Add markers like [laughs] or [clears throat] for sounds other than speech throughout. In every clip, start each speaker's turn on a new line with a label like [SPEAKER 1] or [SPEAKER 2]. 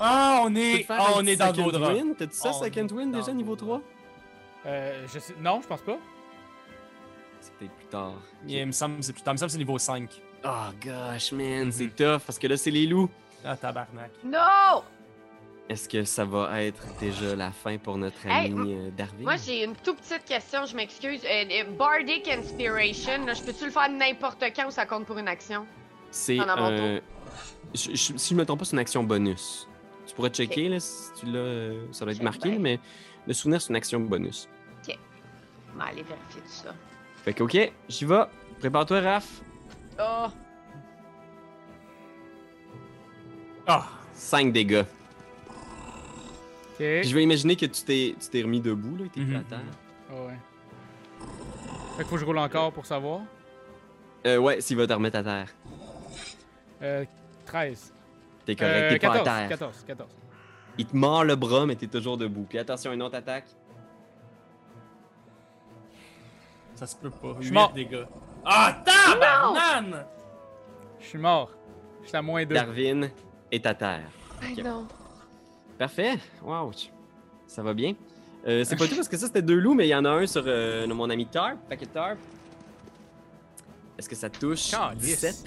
[SPEAKER 1] Ah, on est, ah, on est dans le drap.
[SPEAKER 2] T'as-tu ça,
[SPEAKER 1] On
[SPEAKER 2] second
[SPEAKER 1] est
[SPEAKER 2] win
[SPEAKER 1] dans
[SPEAKER 2] déjà, niveau
[SPEAKER 1] beau
[SPEAKER 2] 3?
[SPEAKER 3] Euh, je sais... Non, je pense pas.
[SPEAKER 2] C'est peut-être plus tard.
[SPEAKER 1] Yeah, il me semble que c'est plus tard. Il me semble que c'est niveau 5.
[SPEAKER 2] Oh gosh, man, c'est tough parce que là, c'est les loups.
[SPEAKER 1] Ah, tabarnak.
[SPEAKER 4] Non!
[SPEAKER 2] Est-ce que ça va être déjà la fin pour notre
[SPEAKER 4] Hey,
[SPEAKER 2] ami euh, Darwin?
[SPEAKER 4] Moi, j'ai une toute petite question, je m'excuse. Euh, euh, Bardic Inspiration, là, je peux-tu le faire n'importe quand ou ça compte pour une action?
[SPEAKER 2] C'est
[SPEAKER 4] en avant
[SPEAKER 2] un. Je- je- si je me trompe pas, c'est une action bonus. Tu pourrais checker là, si tu l'as. euh, Ça doit être marqué,
[SPEAKER 4] bien.
[SPEAKER 2] mais le souvenir, c'est une action bonus.
[SPEAKER 4] On va aller vérifier tout ça.
[SPEAKER 2] Fait que, ok, j'y vais. Prépare-toi, Raph.
[SPEAKER 4] Oh!
[SPEAKER 1] Ah,
[SPEAKER 2] 5 dégâts.
[SPEAKER 3] Ok.
[SPEAKER 2] Puis je vais imaginer que tu t'es tu t'es remis debout, là, t'es plus à terre.
[SPEAKER 3] Ah ouais. Fait qu'il faut que je roule encore pour savoir.
[SPEAKER 2] Euh, ouais, s'il va te remettre à terre.
[SPEAKER 3] Euh, 13.
[SPEAKER 2] T'es correct,
[SPEAKER 3] Euh,
[SPEAKER 2] t'es pas
[SPEAKER 3] 14,
[SPEAKER 2] à terre.
[SPEAKER 3] 14, 14.
[SPEAKER 2] Il te mord le bras, mais t'es toujours debout. Puis attention, une autre attaque.
[SPEAKER 1] ça se peut pas.
[SPEAKER 3] suis
[SPEAKER 1] 8
[SPEAKER 3] mort.
[SPEAKER 1] dégâts. Ah, tabarnane!
[SPEAKER 3] Je suis mort. Je suis à moins 2.
[SPEAKER 2] Darwin est à terre. Ok.
[SPEAKER 4] non.
[SPEAKER 2] Parfait. Wow. Ça va bien. Euh, c'est pas tout parce que ça c'était deux loups, mais il y en a un sur euh, mon ami Tarp, paquet Tarp. Est-ce que ça touche
[SPEAKER 3] Calisse.
[SPEAKER 2] 17?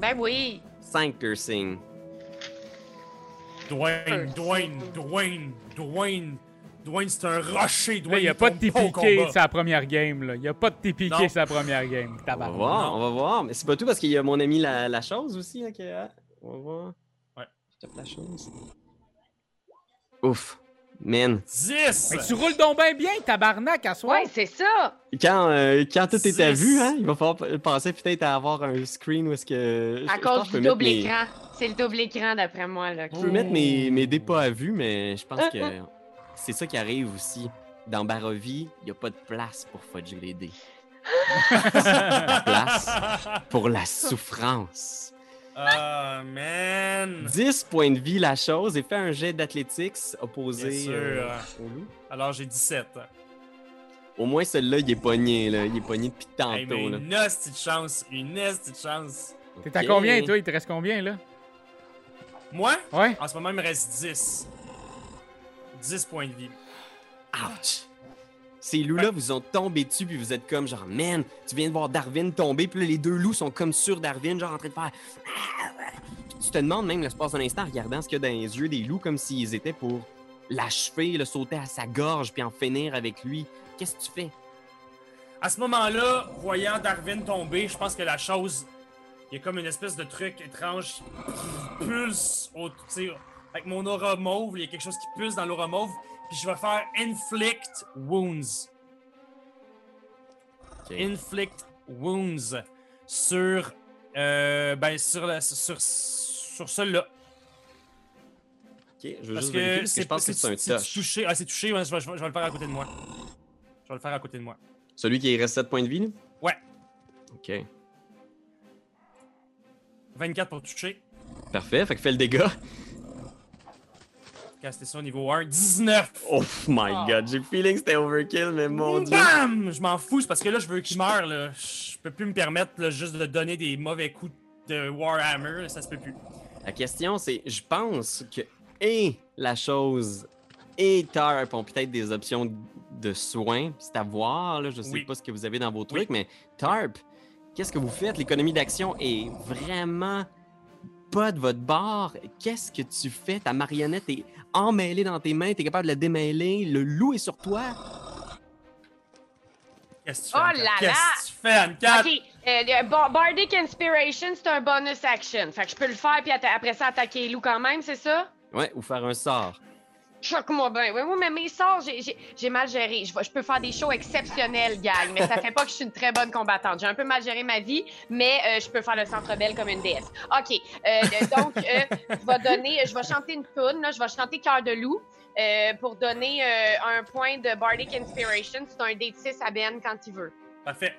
[SPEAKER 4] Ben oui!
[SPEAKER 2] 5 piercing.
[SPEAKER 1] Dwayne, Dwayne, Dwayne, Dwayne. Dwayne, c'est un rocher. Dwayne,
[SPEAKER 3] il a pas de TPK sa première game, là. Il a pas de TPK sa première game.
[SPEAKER 2] On va voir, on va voir. Mais c'est pas tout parce qu'il y a mon ami la, la chose aussi. Hein, ah, on va voir.
[SPEAKER 1] Ouais.
[SPEAKER 2] Je tape la chose. Ouf. Man.
[SPEAKER 1] 10!
[SPEAKER 3] Mais tu roules donc bien bien, tabarnak, à soi.
[SPEAKER 4] Ouais, c'est ça!
[SPEAKER 2] Quand, euh, quand tout est à
[SPEAKER 1] Dix.
[SPEAKER 2] vue, hein, il va falloir penser peut-être à avoir un screen où est-ce que.
[SPEAKER 4] À
[SPEAKER 2] je- je pense
[SPEAKER 4] cause
[SPEAKER 2] peux
[SPEAKER 4] du
[SPEAKER 2] mettre
[SPEAKER 4] double
[SPEAKER 2] mes-
[SPEAKER 4] écran. C'est le double écran d'après moi, là.
[SPEAKER 2] Je peux mettre mes, mes dés pas à vue, mais je pense que c'est ça qui arrive aussi. Dans Barovie, il n'y a pas de place pour fudger les dés. [laughs] La place pour la souffrance.
[SPEAKER 1] Ah, man!
[SPEAKER 2] 10 points de vie la chose et fais un jet d'athlétiques opposé
[SPEAKER 1] Bien sûr.
[SPEAKER 2] euh, au loup.
[SPEAKER 1] Alors, j'ai 17.
[SPEAKER 2] Au moins celui-là, il est pogné, là. Il est pogné depuis
[SPEAKER 1] Hey,
[SPEAKER 2] tantôt,
[SPEAKER 1] mais
[SPEAKER 2] là.
[SPEAKER 1] une de chance. Une de chance.
[SPEAKER 3] T'es à combien, toi? Il te reste combien, là?
[SPEAKER 1] Moi,
[SPEAKER 3] Ouais?
[SPEAKER 1] en ce moment, il me reste 10. 10 points de vie.
[SPEAKER 2] Ouch! Ces loups-là vous ont tombé dessus, puis vous êtes comme genre, man, tu viens de voir Darwin tomber, puis là, les deux loups sont comme sur Darwin, genre en train de faire. Tu te demandes même l'espace d'un instant regardant ce qu'il y a dans les yeux des loups, comme s'ils étaient pour l'achever, le sauter à sa gorge, puis en finir avec lui. Qu'est-ce que tu fais?
[SPEAKER 1] À ce moment-là, voyant Darwin tomber, je pense que la chose. Il y a comme une espèce de truc étrange qui pulse au. Avec mon aura mauve, il y a quelque chose qui pulse dans l'aura mauve. Puis je vais faire Inflict Wounds. Inflict Wounds sur. Euh, ben, sur, la, sur, sur celui-là.
[SPEAKER 2] Ok, je veux
[SPEAKER 1] Parce
[SPEAKER 2] juste
[SPEAKER 1] que
[SPEAKER 2] parce que je pense que c'est un touch.
[SPEAKER 1] touché. Ah, c'est touché, ouais, je, vais, je vais- je vais le faire à côté de moi. Je vais le faire à côté de moi.
[SPEAKER 2] Celui qui reste 7 points de vie, là?
[SPEAKER 1] Ouais.
[SPEAKER 2] Ok.
[SPEAKER 1] 24 pour toucher.
[SPEAKER 2] Parfait, fait que fais le dégât.
[SPEAKER 1] Caster ça au niveau 1. 19!
[SPEAKER 2] Oh my
[SPEAKER 1] Ah.
[SPEAKER 2] god, j'ai le feeling que c'était overkill, mais mon dieu.
[SPEAKER 1] Bam! Je m'en fous, c'est parce que là, je veux qu'il meure. Là. Je peux plus me permettre là, juste de donner des mauvais coups de Warhammer. là, Ça se peut plus.
[SPEAKER 2] La question, c'est, je pense que et la chose et Tarp ont peut-être des options de soins. C'est à voir, là, je sais
[SPEAKER 1] Oui.
[SPEAKER 2] pas ce que vous avez dans vos trucs, mais Tarp, qu'est-ce que vous faites? L'économie d'action est vraiment pas de votre bord. Qu'est-ce que tu fais? Ta marionnette est emmêlée dans tes mains, t'es capable de la démêler, le loup est sur toi.
[SPEAKER 1] Qu'est-ce que tu fais?
[SPEAKER 4] Oh là là!
[SPEAKER 1] Qu'est-ce que tu fais, Anne-Cat?
[SPEAKER 4] Ok, euh, Bardic Inspiration, c'est un bonus action. Fait que je peux le faire, puis après ça, attaquer les loups quand même, c'est ça?
[SPEAKER 2] Ouais, ou faire un sort.
[SPEAKER 4] Choque-moi bien. Oui, oui, mais mes sorts, j'ai- mal géré. Je, je peux faire des shows exceptionnels, gang, mais ça fait pas que je suis une très bonne combattante. J'ai un peu mal géré ma vie, mais euh, je peux faire le centre belle comme une déesse. OK. euh, donc, euh, je vais donner, je vais chanter une tune, là. Je vais chanter Cœur de loup. euh, pour donner euh, un point de Bardic Inspiration, c'est un D6 à Ben quand il veut.
[SPEAKER 1] Parfait.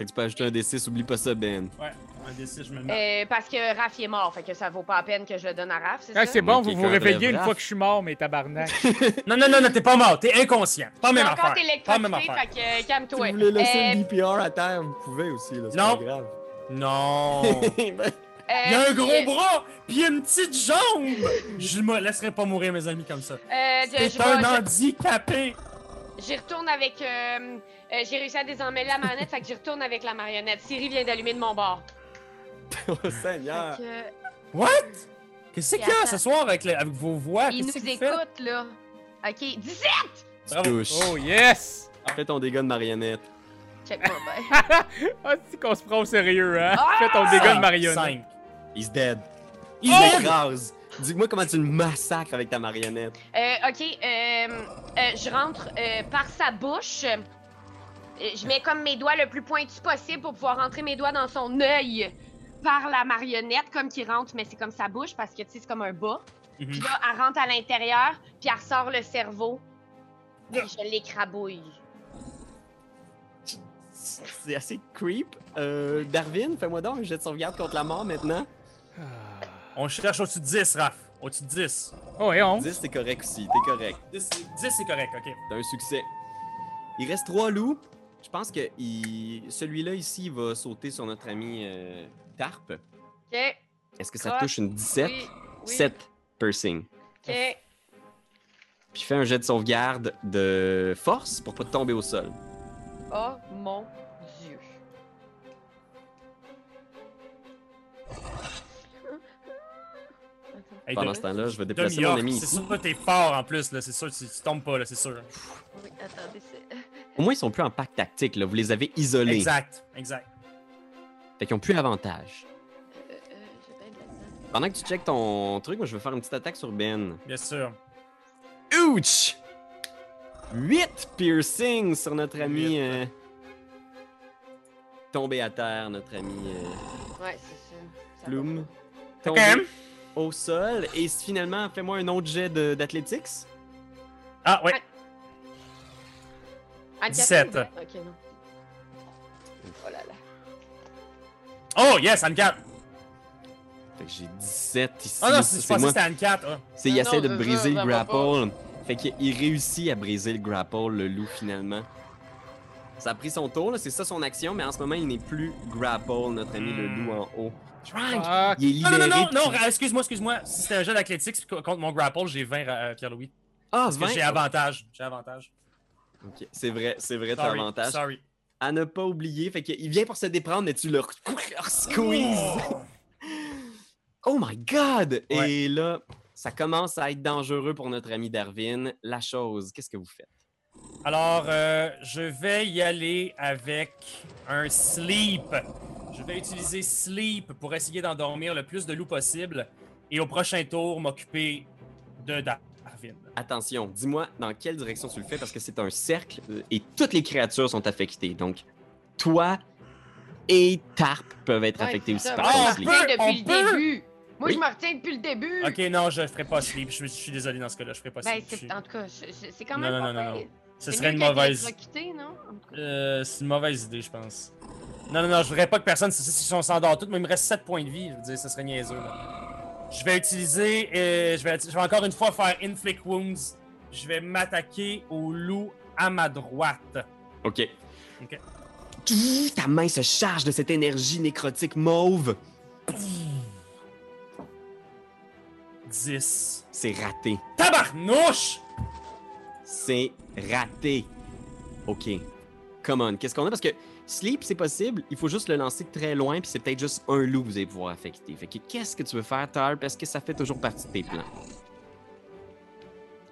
[SPEAKER 2] Fait que tu peux ajouter un D6, oublie pas ça, Ben.
[SPEAKER 1] Ouais, un D6, je me le mets.
[SPEAKER 4] Euh, parce que Raph il est mort, fait que ça vaut pas la peine que je le donne à Raph, c'est
[SPEAKER 3] Ah,
[SPEAKER 4] ça?
[SPEAKER 3] c'est bon, vous vous réveillez une fois que je suis mort, mais tabarnak. [laughs]
[SPEAKER 1] Non, non, non, non, t'es pas mort. T'es inconscient. Pas même affaire. Pas même affaire.
[SPEAKER 4] fait que euh,
[SPEAKER 2] Si
[SPEAKER 4] calme-toi.
[SPEAKER 2] vous voulez laisser
[SPEAKER 4] Euh,
[SPEAKER 2] le DPR à terre, vous pouvez aussi, là, c'est
[SPEAKER 1] Non.
[SPEAKER 2] pas grave.
[SPEAKER 1] Non.
[SPEAKER 2] Ben, [laughs]
[SPEAKER 1] Il y a un gros
[SPEAKER 4] euh,
[SPEAKER 1] bras, puis il y a une petite jambe! Je me laisserai pas mourir, mes amis, comme ça.
[SPEAKER 4] euh,
[SPEAKER 1] C'est un
[SPEAKER 4] je-
[SPEAKER 1] handicapé!
[SPEAKER 4] J'y retourne avec. euh, euh, J'ai réussi à désemmêler la marionnette, fait que j'y retourne avec la marionnette. Siri vient d'allumer de mon bord.
[SPEAKER 2] Oh, Seigneur.
[SPEAKER 4] Fait que,
[SPEAKER 1] What? Qu'est-ce qu'il y a ce soir avec, le- avec vos voix?
[SPEAKER 4] il nous
[SPEAKER 1] Qu'est-ce
[SPEAKER 4] écoute, là. Ok, 17!
[SPEAKER 2] Tu
[SPEAKER 1] Bravo.
[SPEAKER 2] touches.
[SPEAKER 3] Oh yes!
[SPEAKER 2] Fais ton dégât de marionnette.
[SPEAKER 4] Check pas [laughs] bien.
[SPEAKER 3] Ah, c'est qu'on se prend au sérieux, hein?
[SPEAKER 4] Ah!
[SPEAKER 3] Fais ton dégât de marionnette.
[SPEAKER 1] cinq.
[SPEAKER 2] He's dead.
[SPEAKER 1] Il
[SPEAKER 2] Il
[SPEAKER 1] est dead!
[SPEAKER 2] écrase. Dis-moi comment tu le massacres avec ta marionnette.
[SPEAKER 4] Euh, ok, euh, euh, je rentre euh, par sa bouche. Je mets comme mes doigts le plus pointus possible pour pouvoir rentrer mes doigts dans son œil par la marionnette, comme qui rentre, mais c'est comme sa bouche parce que tu sais, c'est comme un bas.
[SPEAKER 1] Mhm.
[SPEAKER 4] Puis là, elle rentre à l'intérieur, puis elle ressort le cerveau. Puis je l'écrabouille.
[SPEAKER 2] C'est assez creep. Euh, Darwin, fais-moi donc un jet de sauvegarde contre la mort maintenant.
[SPEAKER 1] On cherche au-dessus de 10, Raph. Au-dessus de 10.
[SPEAKER 3] Oh, et on.
[SPEAKER 2] 10, c'est correct aussi. T'es correct.
[SPEAKER 1] 10, 10, c'est correct, ok.
[SPEAKER 2] T'as un succès. Il reste trois loups. Je pense que il- celui-là ici il va sauter sur notre ami euh, Tarp.
[SPEAKER 4] Ok.
[SPEAKER 2] Est-ce que ça touche une 17?
[SPEAKER 4] Oui. oui.
[SPEAKER 2] 7 piercing.
[SPEAKER 4] Ok.
[SPEAKER 2] Puis fais un jet de sauvegarde de force pour pas tomber au sol.
[SPEAKER 4] Oh mon dieu.
[SPEAKER 1] Hey,
[SPEAKER 2] Pendant ce temps-là, je vais déplacer mon ami
[SPEAKER 1] c'est sûr que t'es fort en plus, là. C'est sûr, tu, tu tombes pas, là, c'est sûr.
[SPEAKER 4] Oui, attendez, c'est.
[SPEAKER 2] Au moins, ils sont plus en pacte tactique. Là. Vous les avez isolés.
[SPEAKER 1] Exact, exact.
[SPEAKER 2] Fait qu'ils ont plus avantage.
[SPEAKER 4] Euh, euh, j'ai bien de la misère.
[SPEAKER 2] Pendant que tu checkes ton truc, moi, je vais faire une petite attaque sur Ben.
[SPEAKER 1] Bien sûr.
[SPEAKER 2] Ouch! 8 piercings sur notre ami. Euh, Tombé à terre, notre ami euh,
[SPEAKER 4] Ouais, c'est ça.
[SPEAKER 2] Plume. Tombé au sol. Et finalement, fais-moi un autre jet d'athlétiques.
[SPEAKER 1] Ah, ouais.
[SPEAKER 4] pas. Ah,
[SPEAKER 1] 17.
[SPEAKER 4] quatre, Ok, non. Oh là là.
[SPEAKER 1] Oh, yes, Anne 4.
[SPEAKER 2] Fait que j'ai 17 ici.
[SPEAKER 1] Ah non, c'est- je pensais que c'était Anne 4. Ah.
[SPEAKER 2] C'est il
[SPEAKER 4] Non,
[SPEAKER 2] essaie de briser le grapple. Fait qu'il réussit à briser le grapple, le loup, finalement. Ça a pris son tour, là, c'est ça son action, mais en ce moment, il n'est plus grapple, notre ami le
[SPEAKER 1] Hmm.
[SPEAKER 2] loup en haut.
[SPEAKER 3] Ah,
[SPEAKER 2] Il est
[SPEAKER 1] Non,
[SPEAKER 2] libéré.
[SPEAKER 1] non, non, non, non,
[SPEAKER 2] puis-
[SPEAKER 1] ra- excuse-moi, excuse-moi. Si c'était un jeu d'athlétique contre mon grapple, j'ai 20, euh, Pierre-Louis.
[SPEAKER 2] Ah,
[SPEAKER 1] Parce que
[SPEAKER 2] 20?
[SPEAKER 1] j'ai avantage. J'ai avantage.
[SPEAKER 2] Ok, C'est vrai, c'est vrai, t'as avantage.
[SPEAKER 1] sorry.
[SPEAKER 2] À ne pas oublier, fait qu'il vient pour se déprendre, mais tu le [laughs] squeeze.
[SPEAKER 1] Oh!
[SPEAKER 2] Oh my god!
[SPEAKER 1] Ouais.
[SPEAKER 2] Et là, ça commence à être dangereux pour notre ami Darwin. La chose, qu'est-ce que vous faites?
[SPEAKER 1] Alors, euh, je vais y aller avec un sleep. Je vais utiliser sleep pour essayer d'endormir le plus de loups possible et au prochain tour m'occuper de Darwin.
[SPEAKER 2] Attention, dis-moi dans quelle direction tu le fais parce que c'est un cercle euh, et toutes les créatures sont affectées. Donc, toi et Tarp peuvent être
[SPEAKER 4] Ouais,
[SPEAKER 2] affectés aussi
[SPEAKER 4] ça.
[SPEAKER 2] par
[SPEAKER 4] Moi,
[SPEAKER 2] ton
[SPEAKER 4] je
[SPEAKER 1] on
[SPEAKER 4] me
[SPEAKER 2] sleep.
[SPEAKER 1] on
[SPEAKER 4] depuis le
[SPEAKER 1] peut.
[SPEAKER 4] début. Moi,
[SPEAKER 2] Oui.
[SPEAKER 4] je me retiens depuis le début.
[SPEAKER 1] Ok, non, je ferai pas sleep. Je, je suis désolé dans ce cas-là, je ferai pas
[SPEAKER 4] Ben,
[SPEAKER 1] sleep. Suis-
[SPEAKER 4] c'est, en tout cas, c'est quand
[SPEAKER 1] Non,
[SPEAKER 4] même
[SPEAKER 1] non,
[SPEAKER 4] pas
[SPEAKER 1] non, non,
[SPEAKER 4] pire.
[SPEAKER 1] Ce serait une mauvaise.
[SPEAKER 4] non? Cas.
[SPEAKER 1] Euh, c'est une mauvaise idée, je pense. Non, non, non, je voudrais pas que personne. Si si on s'endort tout, mais il me reste 7 points de vie. Je veux dire, ça serait niaiseux. là. Je vais utiliser. euh, je, vais, je vais encore une fois faire Inflict Wounds. Je vais m'attaquer au loup à ma droite.
[SPEAKER 2] Ok. Ta main se charge de cette énergie nécrotique mauve.
[SPEAKER 1] 10.
[SPEAKER 2] C'est raté.
[SPEAKER 1] Tabarnouche!
[SPEAKER 2] C'est raté. Ok. Come on. Qu'est-ce qu'on a? Parce que sleep, c'est possible. Il faut juste le lancer très loin, puis c'est peut-être juste un loup que vous allez pouvoir affecter. Fait que qu'est-ce que tu veux faire, Tarp? Est-ce que ça fait toujours partie de tes plans?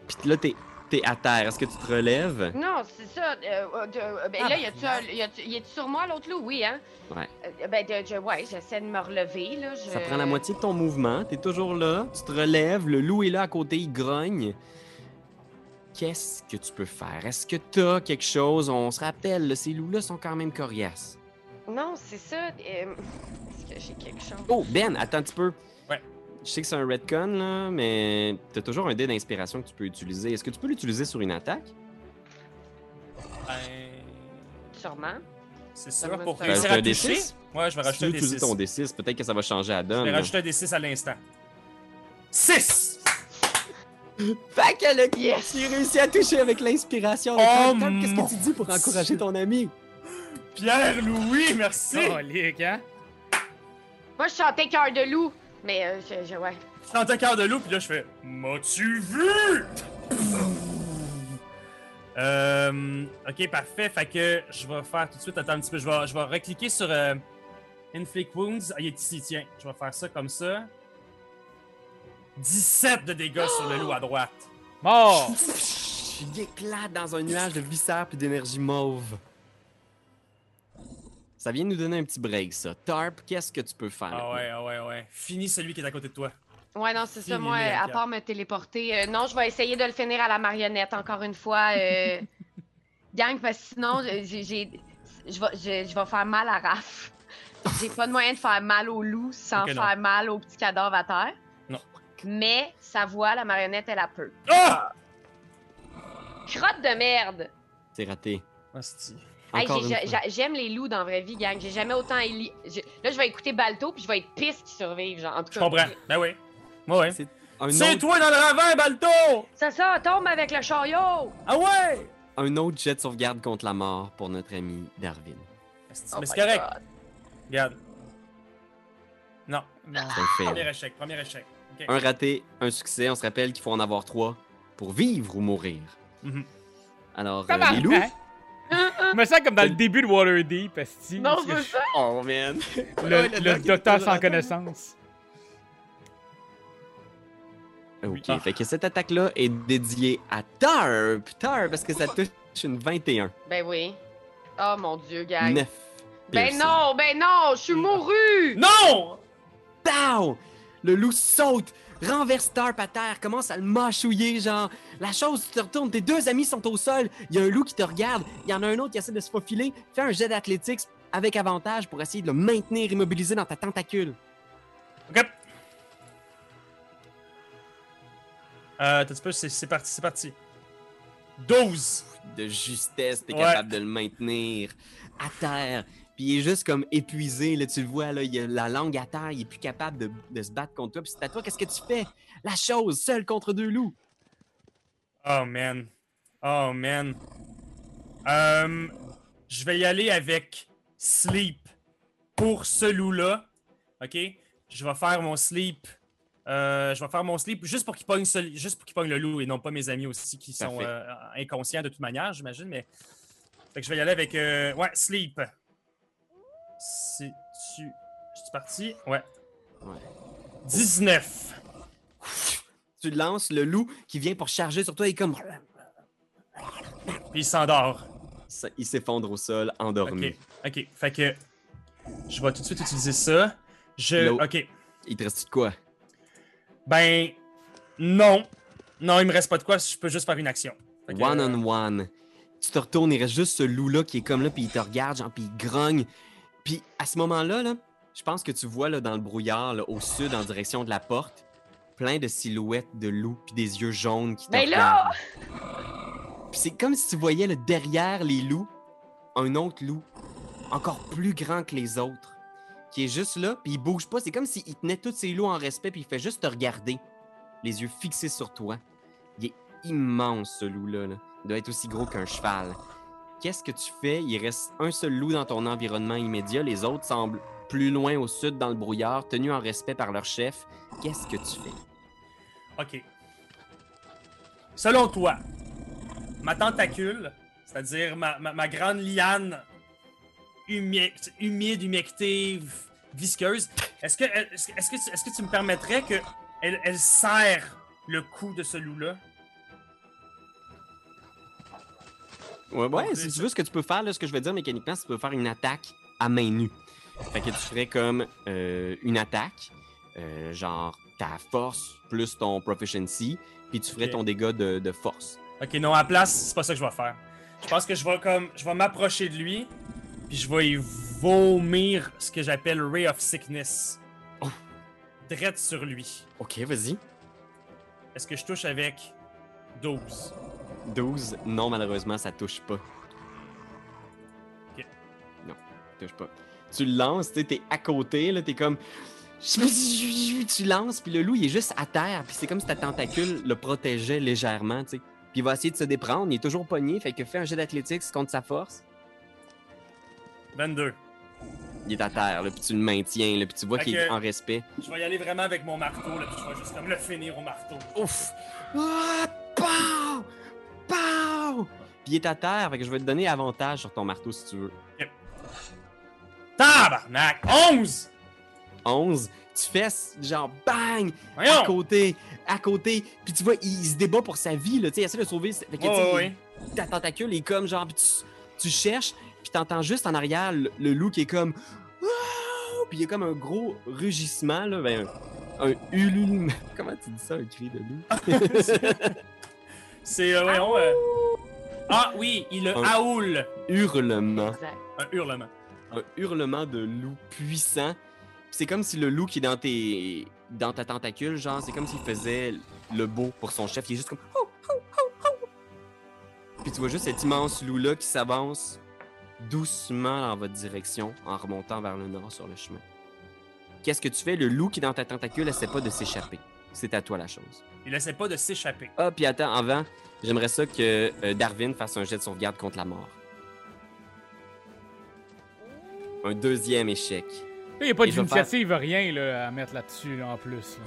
[SPEAKER 2] Puis là, t'es, t'es à terre. Est-ce que tu te relèves?
[SPEAKER 4] Non, c'est ça. euh, euh, euh, ben
[SPEAKER 1] Ah,
[SPEAKER 4] là, y a-tu un- y est sur moi, l'autre loup? Oui, hein?
[SPEAKER 2] Ouais.
[SPEAKER 4] Euh, ben, de- je- ouais, j'essaie de me relever, là. Je...
[SPEAKER 2] Ça prend la moitié de ton mouvement. T'es toujours là. Tu te relèves. Le loup est là à côté. Il grogne. Qu'est-ce que tu peux faire? Est-ce que t'as quelque chose? On se rappelle, là, ces loups-là sont quand même coriaces.
[SPEAKER 4] Non, c'est ça. euh, Est-ce que j'ai quelque chose?
[SPEAKER 2] Oh, Ben, attends un petit peu.
[SPEAKER 1] Ouais.
[SPEAKER 2] Je sais que c'est un redcon, là, mais t'as toujours un dé d'inspiration que tu peux utiliser. Est-ce que tu peux l'utiliser sur une attaque?
[SPEAKER 1] Ben.
[SPEAKER 4] Sûrement.
[SPEAKER 1] C'est
[SPEAKER 4] Ça
[SPEAKER 1] sûr.
[SPEAKER 4] va
[SPEAKER 1] Pour réussir
[SPEAKER 2] Ben,
[SPEAKER 1] à toucher.
[SPEAKER 2] D6?
[SPEAKER 1] Ouais, je vais
[SPEAKER 2] Si tu
[SPEAKER 1] rajouter un
[SPEAKER 2] utiliser
[SPEAKER 1] D6.
[SPEAKER 2] ton D6, peut-être que ça va changer la
[SPEAKER 1] Je
[SPEAKER 2] donne.
[SPEAKER 1] vais
[SPEAKER 2] là.
[SPEAKER 1] rajouter un D6 à l'instant. 6!
[SPEAKER 2] Fait que le
[SPEAKER 4] Yes!
[SPEAKER 2] tu réussi à toucher avec l'inspiration.
[SPEAKER 1] Oh,
[SPEAKER 2] Qu'est-ce que tu dis pour encourager ton ami?
[SPEAKER 1] Pierre-Louis, merci!
[SPEAKER 3] Colique, hein?
[SPEAKER 4] Moi, je chantais cœur de loup. Mais, euh, je, je- ouais.
[SPEAKER 1] Je cœur de loup, puis là, je fais M'as-tu vu? Euh, ok, parfait. Fait que je vais faire tout de suite. Attends un petit peu. Je vais, je vais recliquer sur euh, Inflict Wounds. Ah, il est ici, tiens. Je vais faire ça comme ça. 17 de dégâts sur le loup à droite.
[SPEAKER 3] Mort!
[SPEAKER 2] Il éclate dans un nuage de viscères puis d'énergie mauve. Ça vient de nous donner un petit break, ça. Tarp, qu'est-ce que tu peux faire?
[SPEAKER 1] Ah ouais, ah ouais, ouais. Finis celui qui est à côté de toi.
[SPEAKER 4] Ouais, non, c'est ça. Moi, à part me téléporter, euh, non, je vais essayer de le finir à la marionnette, encore une fois. euh, [laughs] gang, parce que sinon, j'ai, j'ai- je, vais, je, je vais faire mal à Raph. J'ai pas de moyen de faire mal au loup sans faire mal au petit cadavre à terre. Mais sa voix, la marionnette, elle a peu.
[SPEAKER 1] Ah!
[SPEAKER 4] Crotte de merde!
[SPEAKER 2] C'est raté.
[SPEAKER 1] Hostie.
[SPEAKER 4] Hey, J'aime les loups dans la vraie vie, gang. J'ai jamais autant. éli- Là, je vais écouter Balto, puis je vais être piste qu'ils survivent. Genre, en tout
[SPEAKER 1] Je
[SPEAKER 4] cas,
[SPEAKER 1] comprends. Ben oui. Ouais, ouais.
[SPEAKER 2] C'est autre,
[SPEAKER 1] toi dans le ravin, Balto!
[SPEAKER 4] C'est ça, tombe avec le chariot!
[SPEAKER 1] Ah ouais!
[SPEAKER 2] un autre jet de sauvegarde contre la mort pour notre ami Darwin.
[SPEAKER 4] Oh
[SPEAKER 1] Mais c'est correct.
[SPEAKER 4] God.
[SPEAKER 1] Regarde. Non.
[SPEAKER 3] Non.
[SPEAKER 2] C'est un
[SPEAKER 1] Premier échec, premier échec.
[SPEAKER 2] Un raté, un succès. On se rappelle qu'il faut en avoir trois pour vivre ou mourir.
[SPEAKER 1] Mhm.
[SPEAKER 2] Alors,
[SPEAKER 3] Ça
[SPEAKER 2] euh, les loups?
[SPEAKER 3] hein? [laughs] Je me sens comme dans le début de Waterdeep, esti.
[SPEAKER 4] Non, c'est
[SPEAKER 3] je-
[SPEAKER 4] ça.
[SPEAKER 2] Oh man! [laughs]
[SPEAKER 3] Le,
[SPEAKER 2] Ouais,
[SPEAKER 3] docteur sans connaissance.
[SPEAKER 2] Ok,
[SPEAKER 1] Ah.
[SPEAKER 2] fait que cette attaque-là est dédiée à Tarp. Tarp, parce que ça touche une 21.
[SPEAKER 4] Ben oui. Oh mon dieu, gang.
[SPEAKER 2] 9.
[SPEAKER 4] Ben non, ben non, je suis mouru!
[SPEAKER 1] Non!
[SPEAKER 2] Pow! Le loup saute, renverse Tarp à terre, commence à le mâchouiller, genre. La chose, tu te retournes, tes deux amis sont au sol, il y a un loup qui te regarde, il y en a un autre qui essaie de se faufiler. Fais un jet d'athlétiques avec avantage pour essayer de le maintenir immobilisé dans ta tentacule.
[SPEAKER 1] Ok. Euh, t'as peu, c'est c'est parti, c'est parti. 12!
[SPEAKER 2] De justesse, t'es
[SPEAKER 1] Ouais.
[SPEAKER 2] capable de le maintenir à terre. Puis il est juste comme épuisé, là, tu le vois, là, il a la langue à terre, il est plus capable de, de se battre contre toi. Puis c'est à toi, qu'est-ce que tu fais? La chose, seul contre deux loups.
[SPEAKER 1] Oh man. Oh man. Euh, je vais y aller avec Sleep pour ce loup-là. Ok? Je vais faire mon sleep. euh, je vais faire mon sleep juste pour qu'il pogne, ce- juste pour qu'il pogne le loup et non pas mes amis aussi qui sont euh, inconscients de toute manière, j'imagine. Mais fait que je vais y aller avec ouais sleep. C'est tu, je suis parti? Ouais.
[SPEAKER 2] Ouais.
[SPEAKER 1] 19.
[SPEAKER 2] Tu lances le loup qui vient pour charger sur toi, il est comme.
[SPEAKER 1] Puis il s'endort.
[SPEAKER 2] Ça- il s'effondre au sol, endormi.
[SPEAKER 1] Ok, ok. Fait que je vais tout de suite utiliser ça. Je. Ok.
[SPEAKER 2] Il te reste de quoi?
[SPEAKER 1] Ben. Non. Non, il me reste pas de quoi, je peux juste faire une action. Que,
[SPEAKER 2] One on one. Tu te retournes, il reste juste ce loup-là qui est comme là, puis il te regarde, genre, puis il grogne. Puis à ce moment-là, là, je pense que tu vois là, dans le brouillard, là, au sud, en direction de la porte, plein de silhouettes de loups, puis des yeux jaunes qui te
[SPEAKER 4] Ben là!
[SPEAKER 2] Puis c'est comme si tu voyais là, derrière les loups, un autre loup, encore plus grand que les autres, qui est juste là, puis il bouge pas. C'est comme s'il tenait tous ces loups en respect, puis il fait juste te regarder, les yeux fixés sur toi. Il est immense, ce loup-là. là. Il doit être aussi gros qu'un cheval. Qu'est-ce que tu fais? Il reste un seul loup dans ton environnement immédiat. Les autres semblent plus loin au sud dans le brouillard, tenus en respect par leur chef. Qu'est-ce que tu fais?
[SPEAKER 1] Ok. Selon toi, ma tentacule, c'est-à-dire ma, grande liane humi- humide, humectée, visqueuse, est-ce que, est-ce, est-ce que, tu, est-ce que tu me permettrais que elle, elle serre le cou de ce loup-là?
[SPEAKER 2] Ouais, si tu veux, ce que tu peux faire, là, ce que je veux dire mécaniquement, c'est que tu peux faire une attaque à main nue. Fait que tu ferais comme euh, une attaque, euh, genre ta force plus ton proficiency, puis tu ferais ton dégât de, de force.
[SPEAKER 1] Ok, non, à la place, c'est pas ça que je vais faire. Je pense que je vais comme, je vais m'approcher de lui, puis je vais y vomir ce que j'appelle Ray of Sickness.
[SPEAKER 2] Oh.
[SPEAKER 1] Drette sur lui.
[SPEAKER 2] Ok, vas-y.
[SPEAKER 1] Est-ce que je touche avec 12?
[SPEAKER 2] 12, non, malheureusement, ça touche pas.
[SPEAKER 1] Ok.
[SPEAKER 2] Non, touche pas. Tu le lances, tu t'es à côté, là, t'es comme. Tu lances, puis le loup, il est juste à terre, puis c'est comme si ta tentacule le protégeait légèrement, tu sais. Puis il va essayer de se déprendre, il est toujours pogné, fait que fais un jet d'athlétiques contre sa force.
[SPEAKER 1] 22.
[SPEAKER 2] Il est à terre, là, puis tu le maintiens, là, puis tu vois
[SPEAKER 1] Fait
[SPEAKER 2] qu'il est en respect.
[SPEAKER 1] Je vais y aller vraiment avec mon marteau, là, puis je vais juste comme le finir au marteau.
[SPEAKER 2] Ouf! Ah! Pow! Puis il est à terre, fait que je vais te donner avantage sur ton marteau si tu veux.
[SPEAKER 1] Tabarnak! 11!
[SPEAKER 2] 11, tu fais genre bang! À
[SPEAKER 1] Voyons!
[SPEAKER 2] côté, à côté, puis tu vois, il se débat pour sa vie, là, tu sais, il essaie de sauver. Fait que,
[SPEAKER 1] ouais, ouais.
[SPEAKER 2] ta tentacule est comme genre, puis tu, tu cherches, puis t'entends juste en arrière le, le loup qui est comme. Wouah! Puis il y a comme un gros rugissement, là, ben, un, un. [laughs] Comment tu dis ça, un cri de loup? [laughs] [laughs]
[SPEAKER 1] C'est, euh, voyons, euh, Ah oui, il
[SPEAKER 2] Un-. Hurlement.
[SPEAKER 4] Exact.
[SPEAKER 1] Un hurlement.
[SPEAKER 2] Un hurlement de loup puissant. Puis c'est comme si le loup qui est dans tes dans ta tentacule, genre, c'est comme s'il faisait le beau pour son chef. Il est juste comme. Hou, hou, hou, hou. Puis tu vois juste cet immense loup-là qui s'avance doucement dans votre direction en remontant vers le nord sur le chemin. Qu'est-ce que tu fais? Le loup qui est dans ta tentacule essaie pas de s'échapper. C'est à toi la chose.
[SPEAKER 1] Il essaie pas de s'échapper.
[SPEAKER 2] Ah, puis attends, avant, j'aimerais ça que euh, Darwin fasse un jet de sauvegarde contre la mort. Un deuxième échec.
[SPEAKER 3] Il n'y a pas d'initiative, rien là, à mettre là-dessus là, en plus. là.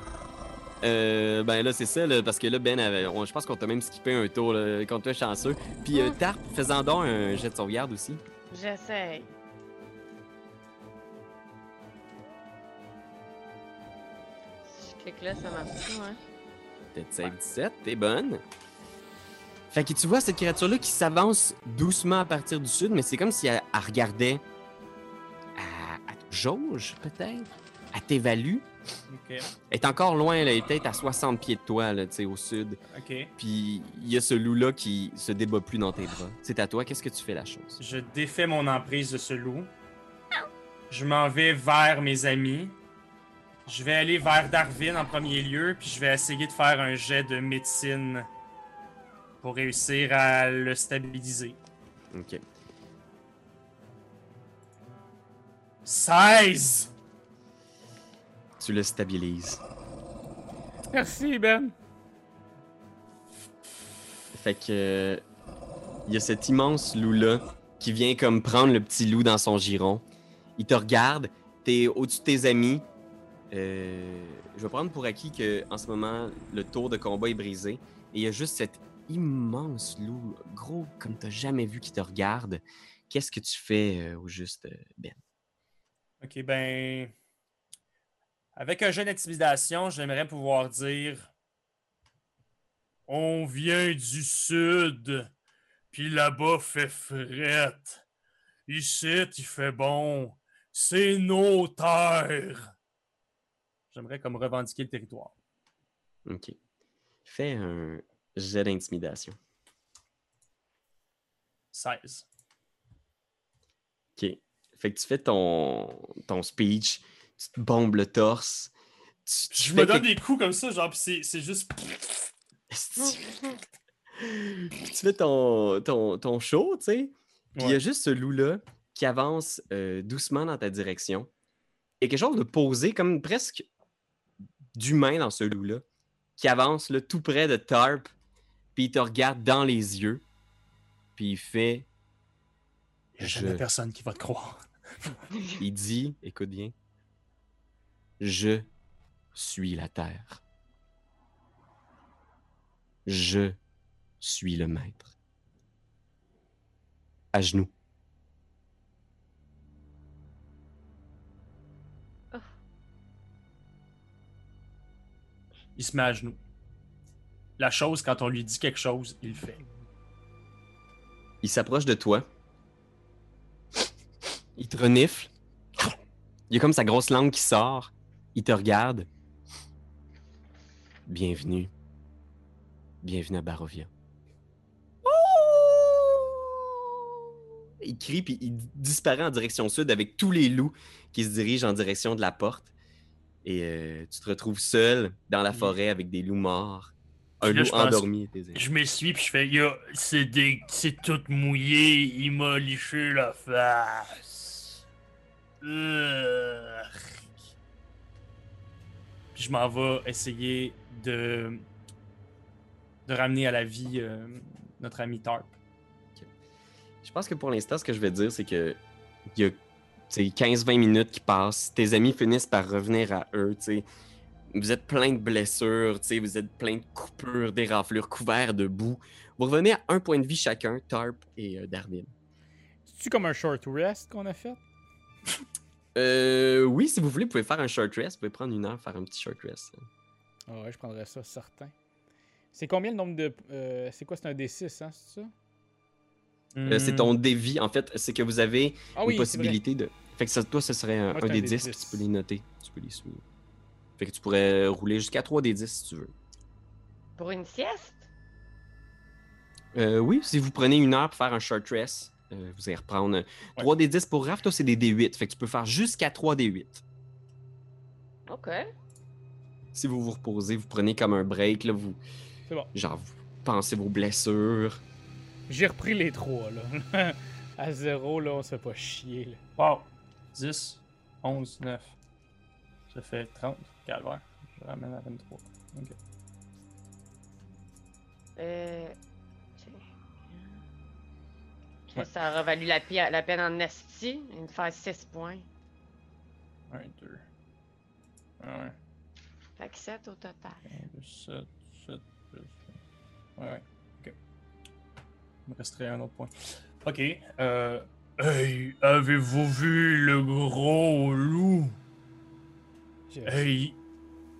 [SPEAKER 2] Euh, ben là, c'est ça, là, parce que là, Ben, avait- on- je pense qu'on t'a même skippé un tour, là, contre toi chanceux. Puis euh,
[SPEAKER 4] Mm.
[SPEAKER 2] Tarp, faisant donc un jet de sauvegarde aussi.
[SPEAKER 4] J'essaye. Je clique là, ça marche pas, hein?
[SPEAKER 2] Peut-être save 17, t'es bonne. Fait que tu vois cette créature-là qui s'avance doucement à partir du sud, mais c'est comme si elle, elle regardait à, à jauge, peut-être? Elle t'évalue.
[SPEAKER 1] Ok,
[SPEAKER 2] Elle est encore loin, là, elle est peut-être à 60 pieds de toi, là, tu sais, au sud.
[SPEAKER 1] ok.
[SPEAKER 2] Puis il y a ce loup-là qui se débat plus dans tes bras. C'est à toi, qu'est-ce que tu fais la chose?
[SPEAKER 1] Je défais mon emprise de ce loup. Je m'en vais vers mes amis. Je vais aller vers Darwin en premier lieu, puis je vais essayer de faire un jet de médecine pour réussir à le stabiliser.
[SPEAKER 2] Ok.
[SPEAKER 1] 16!
[SPEAKER 2] Tu le stabilises.
[SPEAKER 3] Merci, Ben.
[SPEAKER 2] Fait que. Il y a cet immense loup-là qui vient comme prendre le petit loup dans son giron. Il te regarde, t'es au-dessus de tes amis. Euh, je vais prendre pour acquis que en ce moment, le tour de combat est brisé. Et il y a juste cet immense loup, gros comme t'as jamais vu, qui te regarde. Qu'est-ce que tu fais euh, au juste, euh, Ben?
[SPEAKER 1] Ok, ben. Avec un jeu d'intimidation, j'aimerais pouvoir dire. On vient du sud, puis là-bas fait frette. Ici, il fait bon. C'est nos terres. J'aimerais comme revendiquer le territoire.
[SPEAKER 2] Ok. Fais un jet d'intimidation.
[SPEAKER 1] 16.
[SPEAKER 2] OK. Fait que tu fais ton, ton speech, tu te bombes le torse. tu- tu
[SPEAKER 1] Je me donne
[SPEAKER 2] quelque-
[SPEAKER 1] des coups comme ça, genre, pis c'est juste. [laughs]
[SPEAKER 2] Tu fais ton, ton, ton show, tu sais. Puis il y a juste ce loup-là qui avance euh, doucement dans ta direction. Il y a quelque chose de posé, comme presque d'humain dans ce loup-là, qui avance là, tout près de Tarp, puis il te regarde dans les yeux, puis il fait,
[SPEAKER 1] Il a jamais
[SPEAKER 2] Je-
[SPEAKER 1] personne qui va te croire. [laughs]
[SPEAKER 2] il dit, écoute bien, je suis la terre. Je suis le maître. À genoux.
[SPEAKER 1] Il se met à genoux. La chose, quand on lui dit quelque chose, il le fait.
[SPEAKER 2] Il s'approche de toi. Il te renifle. Il y a comme sa grosse langue qui sort. Il te regarde. Bienvenue. Bienvenue à Barovia. Il crie puis il disparaît en direction sud avec tous les loups qui se dirigent en direction de la porte. Et euh, tu te retrouves seul dans la forêt avec des loups morts. Un
[SPEAKER 1] là,
[SPEAKER 2] loup endormi.
[SPEAKER 1] Je m'essuie puis je fais Yo, c'est des... tout mouillé, il m'a liché la face. Puis je m'en vais essayer de de ramener à la vie euh, notre ami Tarp.
[SPEAKER 2] Je pense que pour l'instant, ce que je vais dire, c'est que il y a 15-20 minutes qui passent. Tes amis finissent par revenir à eux, tu sais. Vous êtes plein de blessures, tu sais, vous êtes plein de coupures, des raflures, couverts de boue. Vous revenez à un point de vie chacun, Tarp et euh, Darwin.
[SPEAKER 3] C'est-tu comme un short rest qu'on a fait? [laughs]
[SPEAKER 2] Euh, oui, si vous voulez, vous pouvez faire un short rest. Vous pouvez prendre une heure, faire un petit short rest.
[SPEAKER 3] Ah ouais, je prendrais ça, certain. C'est combien le nombre de. euh, c'est quoi, c'est un D6, hein, c'est ça?
[SPEAKER 2] Euh, c'est ton dévi. En fait, c'est que vous avez
[SPEAKER 3] Ah
[SPEAKER 2] une possibilité de. Fait que ça, toi, ce serait un,
[SPEAKER 3] Moi,
[SPEAKER 2] des
[SPEAKER 3] des
[SPEAKER 2] 10,
[SPEAKER 3] 10.
[SPEAKER 2] puis tu peux les noter. Tu peux les suivre. Fait que tu pourrais rouler jusqu'à 3 des 10 si tu veux.
[SPEAKER 4] Pour une sieste?
[SPEAKER 2] Euh, oui, si vous prenez une heure pour faire un short rest, euh, vous allez reprendre 3 des 10 pour Raph. Toi, c'est des D8. Fait que tu peux faire jusqu'à 3 des 8.
[SPEAKER 4] OK.
[SPEAKER 2] Si vous vous reposez, vous prenez comme un break, là, vous.
[SPEAKER 3] C'est bon.
[SPEAKER 2] Genre, vous pensez vos blessures.
[SPEAKER 3] J'ai repris les trois, là. [laughs] à zéro, là, on se fait pas chier, là.
[SPEAKER 1] Wow. 10, 11, 9. Ça fait 30. Calvaire. Je ramène à 23. Ok.
[SPEAKER 4] Euh... tiens.
[SPEAKER 1] Ouais.
[SPEAKER 4] Ça aurait valu la, pi- la peine en esti, de faire 6 points.
[SPEAKER 1] 1, 2. Ah ouais.
[SPEAKER 4] Fait que 7 au total.
[SPEAKER 1] 7, 7, plus. Ouais, ouais. Ok. Il me resterait un autre point. Ok. Euh. Hey, avez-vous vu le gros loup? Hey,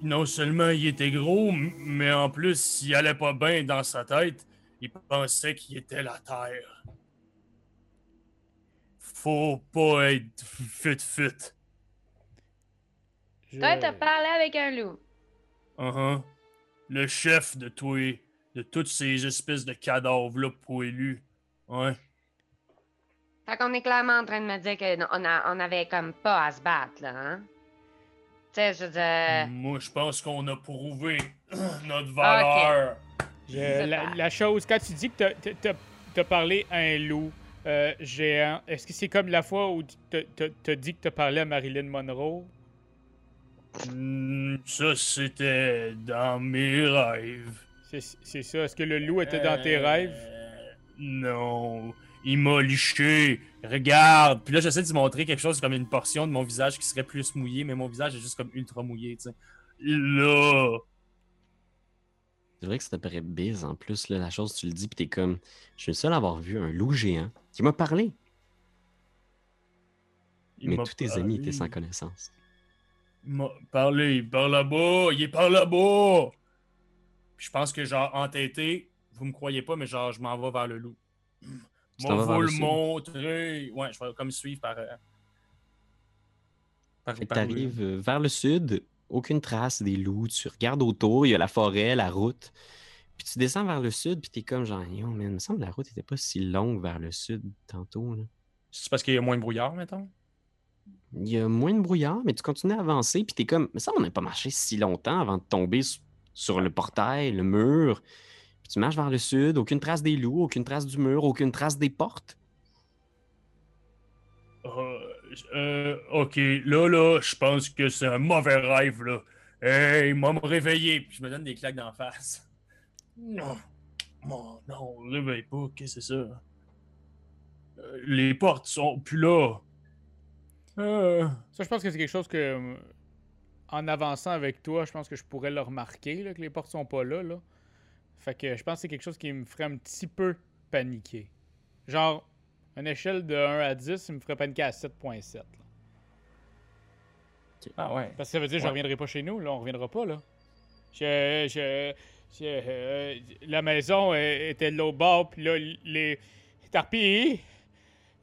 [SPEAKER 1] non seulement il était gros, mais en plus, il allait pas bien dans sa tête. Il pensait qu'il était la Terre. Faut pas être fut-fut.
[SPEAKER 3] je-
[SPEAKER 4] Toi, t'as parlé avec un loup.
[SPEAKER 1] Uh-huh. Le chef de toi, de toutes ces espèces de cadavres-là poilus. Ouais.
[SPEAKER 4] Fait qu'on est clairement en train de me dire qu'on a, on avait comme pas à se battre, là, hein? Tu sais, je veux dire...
[SPEAKER 1] Moi, je pense qu'on a prouvé [clears throat] notre valeur.
[SPEAKER 3] Je- la, chose, quand tu dis que t'as- parlé à un loup euh, géant, est-ce que c'est comme la fois où t'as- dit que t'as parlé à Marilyn Monroe?
[SPEAKER 1] Hmm, Ça, c'était dans mes rêves.
[SPEAKER 3] C'est c'est ça. Est-ce que le loup était dans tes
[SPEAKER 1] Euh,
[SPEAKER 3] rêves?
[SPEAKER 1] Non. Il m'a liché. Regarde. Puis là, j'essaie de montrer quelque chose comme une portion de mon visage qui serait plus mouillé, mais mon visage est juste comme ultra mouillé, tu sais. Là.
[SPEAKER 2] C'est vrai que ça te paraît bise en plus, là, la chose, tu le dis, puis t'es comme. Je suis le seul à avoir vu un loup géant qui m'a parlé.
[SPEAKER 1] il
[SPEAKER 2] mais
[SPEAKER 1] m'a
[SPEAKER 2] tous tes amis étaient sans connaissance.
[SPEAKER 1] Il m'a parlé. Il est par là-bas. Il est par là-bas. Puis je pense que, genre, entêté, vous me croyez pas, mais genre, je m'en vais vers le loup.
[SPEAKER 2] T'en
[SPEAKER 1] Moi, vous
[SPEAKER 2] le
[SPEAKER 1] montrer. Ouais, je vais comme suivre par. euh, par,
[SPEAKER 2] t'arrives euh, vers le sud, aucune trace des loups, tu regardes autour, il y a la forêt, la route. Puis tu descends vers le sud, puis t'es comme genre, yo, man, il me semble que la route était pas si longue vers le sud tantôt. Là.
[SPEAKER 1] C'est parce qu'il y a moins de brouillard, mettons?
[SPEAKER 2] Il y a moins de brouillard, mais tu continues à avancer, puis t'es comme, mais ça, on n'a pas marché si longtemps avant de tomber sur le portail, le mur. Tu marches vers le sud, aucune trace des loups, aucune trace du mur, aucune trace des portes?
[SPEAKER 1] Euh, euh, ok, là, là, je pense que c'est un mauvais rêve, là. Hey, m'a me réveiller. Puis je me donne des claques d'en face. Non, non, non, réveille pas, qu'est-ce que c'est ça? Euh, les portes sont plus là. Euh,
[SPEAKER 3] Ça, je pense que c'est quelque chose que, en avançant avec toi, je pense que je pourrais le remarquer, là, que les portes sont pas là, là. Fait que je pense que c'est quelque chose qui me ferait un petit peu paniquer. Genre, une échelle de 1 à 10, il me ferait paniquer à 7.7. là.
[SPEAKER 1] Ah ouais.
[SPEAKER 3] Parce que ça veut dire que je reviendrai pas chez nous, là. On reviendra pas, là. Je, je, je- euh, la maison euh, était de l'autre bord, puis là, les tarpilles.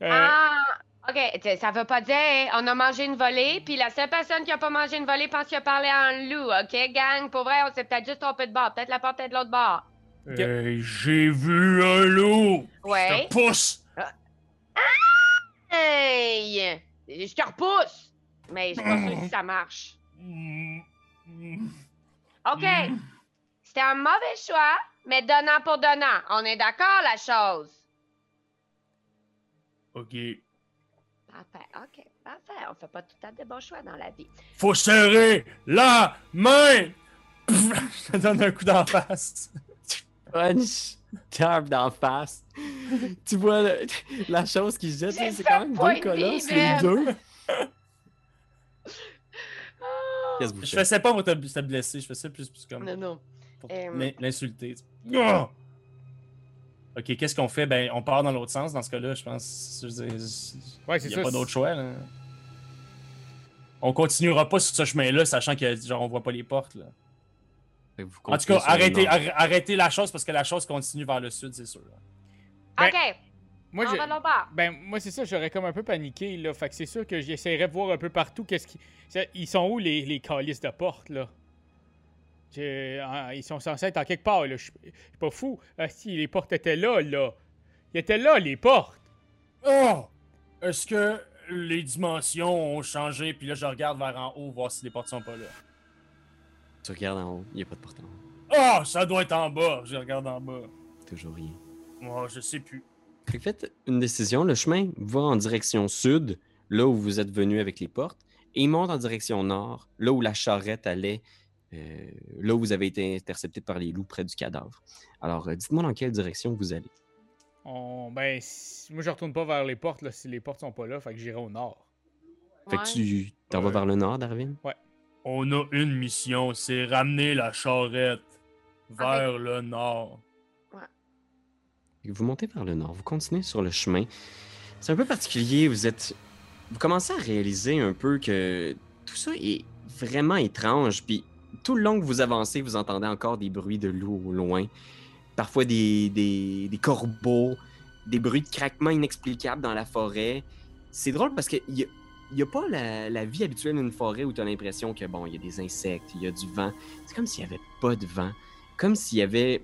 [SPEAKER 3] euh,
[SPEAKER 4] Ah! OK, t'sais, ça veut pas dire hein, on a mangé une volée, puis la seule personne qui a pas mangé une volée pense qu'il a parlé à un loup, OK, gang? Pour vrai, on s'est peut-être juste trompé de bord. Peut-être la porte est de l'autre bord.
[SPEAKER 1] Hey, j'ai vu un loup!
[SPEAKER 4] Ouais.
[SPEAKER 1] Je te pousse!
[SPEAKER 4] Hey! Je te repousse! Mais je suis pas sûre si ça marche. OK. C'était un mauvais choix, mais donnant pour donnant. On est d'accord, la chose?
[SPEAKER 1] Ok.
[SPEAKER 4] Parfait, OK, parfait. On fait pas tout à des bons choix dans la vie.
[SPEAKER 1] Faut serrer la main! [laughs] Je te donne un coup d'en face.
[SPEAKER 2] Punch! Tarp d'en face. tu vois le- la chose qui se jette, c'est quand même deux
[SPEAKER 4] de
[SPEAKER 2] colosses, les deux. Qu'est-ce que vous
[SPEAKER 1] Je
[SPEAKER 2] faites?
[SPEAKER 1] fais ça pas pour te, te blesser, je fais ça plus, plus comme
[SPEAKER 4] Non, non.
[SPEAKER 1] pour l'in- l'insulter. Ah! Ok, qu'est-ce qu'on fait? Ben, on part dans l'autre sens dans ce cas-là, je pense. Je veux dire,
[SPEAKER 3] Ouais, c'est
[SPEAKER 1] Il n'y
[SPEAKER 3] ça.
[SPEAKER 1] a pas d'autre choix. Là. On continuera pas sur ce chemin-là, sachant que genre on voit pas les portes. Là. En tout cas, arrêtez, la chose parce que la chose continue vers le sud, c'est sûr.
[SPEAKER 3] Ben,
[SPEAKER 4] OK,
[SPEAKER 3] Moi,
[SPEAKER 4] on
[SPEAKER 3] je-
[SPEAKER 4] va là-bas.
[SPEAKER 3] Ben, moi, c'est ça, j'aurais comme un peu paniqué, là. Fait que c'est sûr que j'essaierais de voir un peu partout qu'est-ce qui. Ils sont où les, les calices de porte, là? Ils sont censés être en quelque part, là. Je suis pas fou. Ah, si, les portes étaient là, là. Ils étaient là, les portes.
[SPEAKER 1] Oh! Est-ce que les dimensions ont changé? Puis là, je regarde vers en haut, voir si les portes sont pas là.
[SPEAKER 2] Tu regardes en haut, il n'y a pas de porte en haut.
[SPEAKER 1] Oh! Ça doit être en bas. Je regarde en bas.
[SPEAKER 2] Toujours rien.
[SPEAKER 1] Oh, je sais plus.
[SPEAKER 2] Faites une décision. Le chemin va en direction sud, là où vous êtes venu avec les portes, et il monte en direction nord, là où la charrette allait, euh, là où vous avez été intercepté par les loups près du cadavre. Alors, euh, dites-moi dans quelle direction vous allez.
[SPEAKER 3] On- Ben, si- moi, je retourne pas vers les portes, là, si les portes sont pas là. Fait que j'irai au nord.
[SPEAKER 2] Fait
[SPEAKER 4] Ouais.
[SPEAKER 2] que tu t'en vas
[SPEAKER 1] Ouais.
[SPEAKER 2] vers le nord, Darwin?
[SPEAKER 1] On a une mission, c'est ramener la charrette vers le nord.
[SPEAKER 2] Vous montez vers le nord, vous continuez sur le chemin. C'est un peu particulier, vous êtes. Vous commencez à réaliser un peu que tout ça est vraiment étrange. Puis tout le long que vous avancez, vous entendez encore des bruits de loups au loin. Parfois des, des, corbeaux, des bruits de craquements inexplicables dans la forêt. C'est drôle parce qu'il n'y a, y a pas la, la vie habituelle d'une forêt où tu as l'impression que, bon, il y a des insectes, il y a du vent. C'est comme s'il n'y avait pas de vent. Comme s'il y avait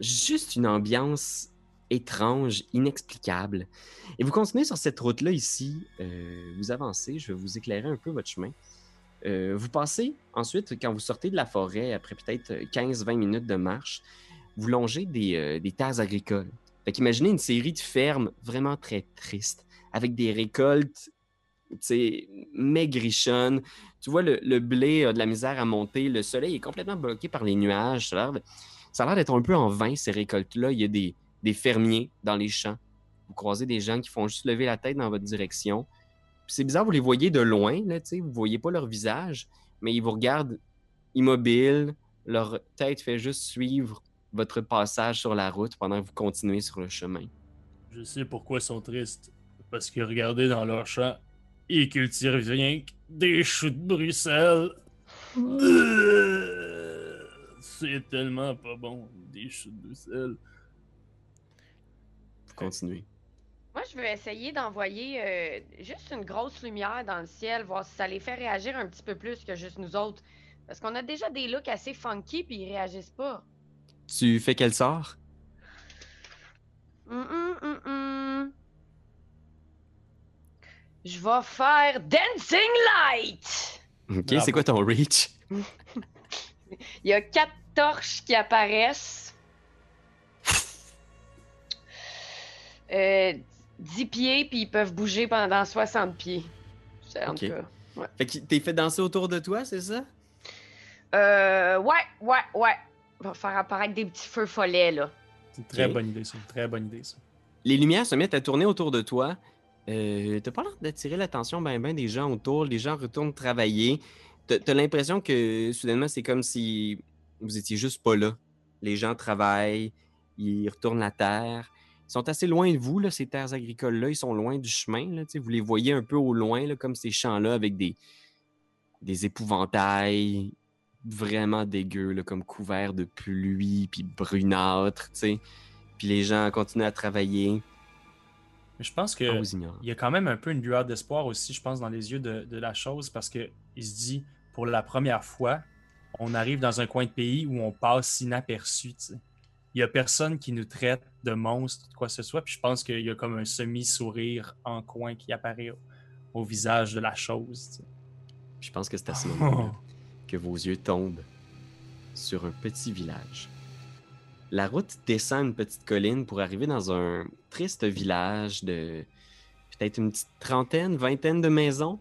[SPEAKER 2] juste une ambiance étrange, inexplicable. Et vous continuez sur cette route-là ici, euh, vous avancez, je vais vous éclairer un peu votre chemin. Euh, vous passez ensuite, quand vous sortez de la forêt, après peut-être 15-20 minutes de marche, vous longez des, euh, des terres agricoles. Fait qu'imaginez une série de fermes vraiment très tristes, avec des récoltes, maigrichonnes. Tu vois, le, blé a de la misère à monter, le soleil est complètement bloqué par les nuages. Ça a l'air de- ça a l'air d'être un peu en vain, ces récoltes-là. Il y a des, des fermiers dans les champs. Vous croisez des gens qui font juste lever la tête dans votre direction. C'est bizarre, vous les voyez de loin, là, tu sais, vous voyez pas leur visage, mais ils vous regardent immobiles. Leur tête fait juste suivre votre passage sur la route pendant que vous continuez sur le chemin.
[SPEAKER 1] Je sais pourquoi ils sont tristes. Parce que regardez dans leur champ, ils cultivent rien que des choux de Bruxelles. C'est tellement pas bon, des choux de Bruxelles.
[SPEAKER 2] Vous continuez.
[SPEAKER 4] Moi, je veux essayer d'envoyer euh, juste une grosse lumière dans le ciel, voir si ça les fait réagir un petit peu plus que juste nous autres. Parce qu'on a déjà des looks assez funky, puis ils réagissent pas.
[SPEAKER 2] Tu fais quel sort?
[SPEAKER 4] Hum, hum, hum, hum. Je vais faire Dancing Light!
[SPEAKER 2] Ok, c'est quoi ton reach?
[SPEAKER 4] Il y a quatre torches qui apparaissent. Euh, 10 pieds, puis ils peuvent bouger pendant 60 pieds. C'est en
[SPEAKER 2] Ok.
[SPEAKER 4] tout cas.
[SPEAKER 2] Fait que t'es fait danser autour de toi, c'est ça?
[SPEAKER 4] Euh, ouais, ouais, ouais. On va faire apparaître des petits feux follets, là.
[SPEAKER 1] C'est une très bonne idée, ça. Une très bonne idée, ça.
[SPEAKER 2] les lumières se mettent à tourner autour de toi. Euh, T'as pas l'air d'attirer l'attention ben ben des gens autour. Les gens retournent travailler. T'as as, l'impression que soudainement, c'est comme si vous étiez juste pas là. Les gens travaillent, ils retournent la terre. Ils sont assez loin de vous, là, ces terres agricoles-là. Ils sont loin du chemin. Là, vous les voyez un peu au loin, là, comme ces champs-là, avec des, des épouvantails vraiment dégueux, comme couverts de pluie, puis brunâtres. tu sais. Puis les gens continuent à travailler.
[SPEAKER 1] Mais je pense que.
[SPEAKER 2] On vous ignore.
[SPEAKER 1] Il y a quand même un peu une lueur d'espoir aussi, je pense, dans les yeux de, de la chose, parce que il se dit, pour la première fois, on arrive dans un coin de pays où on passe inaperçu. Il y a personne qui nous traite de monstres, de quoi que ce soit, puis je pense qu'il y a comme un semi-sourire en coin qui apparaît au, au visage de la chose. tu sais.
[SPEAKER 2] Je pense que c'est à ce moment-là que vos yeux tombent sur un petit village. La route descend une petite colline pour arriver dans un triste village de peut-être une petite trentaine, vingtaine de maisons.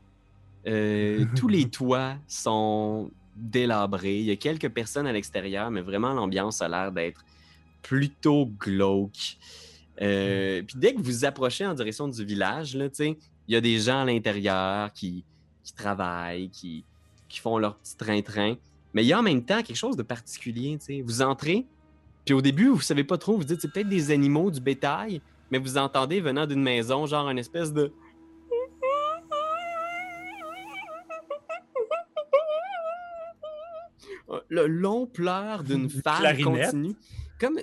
[SPEAKER 2] Euh, [laughs] tous les toits sont délabrés. Il y a quelques personnes à l'extérieur, mais vraiment l'ambiance a l'air d'être plutôt glauque. Euh, puis dès que vous approchez en direction du village, là, tu sais, Il y a des gens à l'intérieur qui, qui travaillent, qui, qui font leur petit train-train. Mais il y a en même temps quelque chose de particulier. tu sais. Vous entrez, puis au début, vous savez pas trop, vous dites c'est peut-être des animaux, du bétail, mais vous entendez venant d'une maison, genre une espèce de. [laughs] Le long pleur d'une femme continue. Comme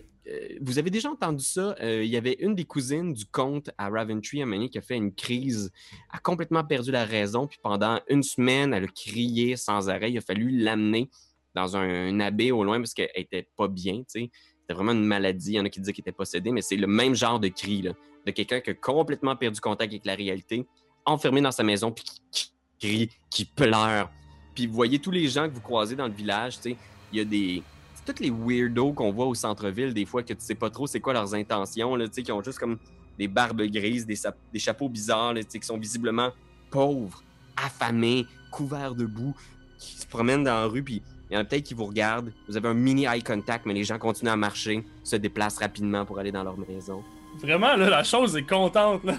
[SPEAKER 2] vous avez déjà entendu ça, euh, il y avait une des cousines du comte à Raventry, à donné, qui a fait une crise, a complètement perdu la raison, puis pendant une semaine, elle a crié sans arrêt. Il a fallu l'amener dans un, un abbé au loin parce qu'elle était pas bien. C'était vraiment une maladie. Il y en a qui disaient qu'il était possédé, mais c'est le même genre de cri, de quelqu'un qui a complètement perdu contact avec la réalité, enfermé dans sa maison, puis qui, crie, qui pleure. Puis vous voyez tous les gens que vous croisez dans le village, il y a des... Tous les weirdos qu'on voit au centre-ville, des fois, que tu sais pas trop c'est quoi leurs intentions, là, qui ont juste comme des barbes grises, des, chapeaux bizarres, là, qui sont visiblement pauvres, affamés, couverts de boue, qui se promènent dans la rue, puis il y en a peut-être qui vous regardent. Vous avez un mini eye contact, mais les gens continuent à marcher, se déplacent rapidement pour aller dans leur maison.
[SPEAKER 1] Vraiment, là, la chose est contente, là.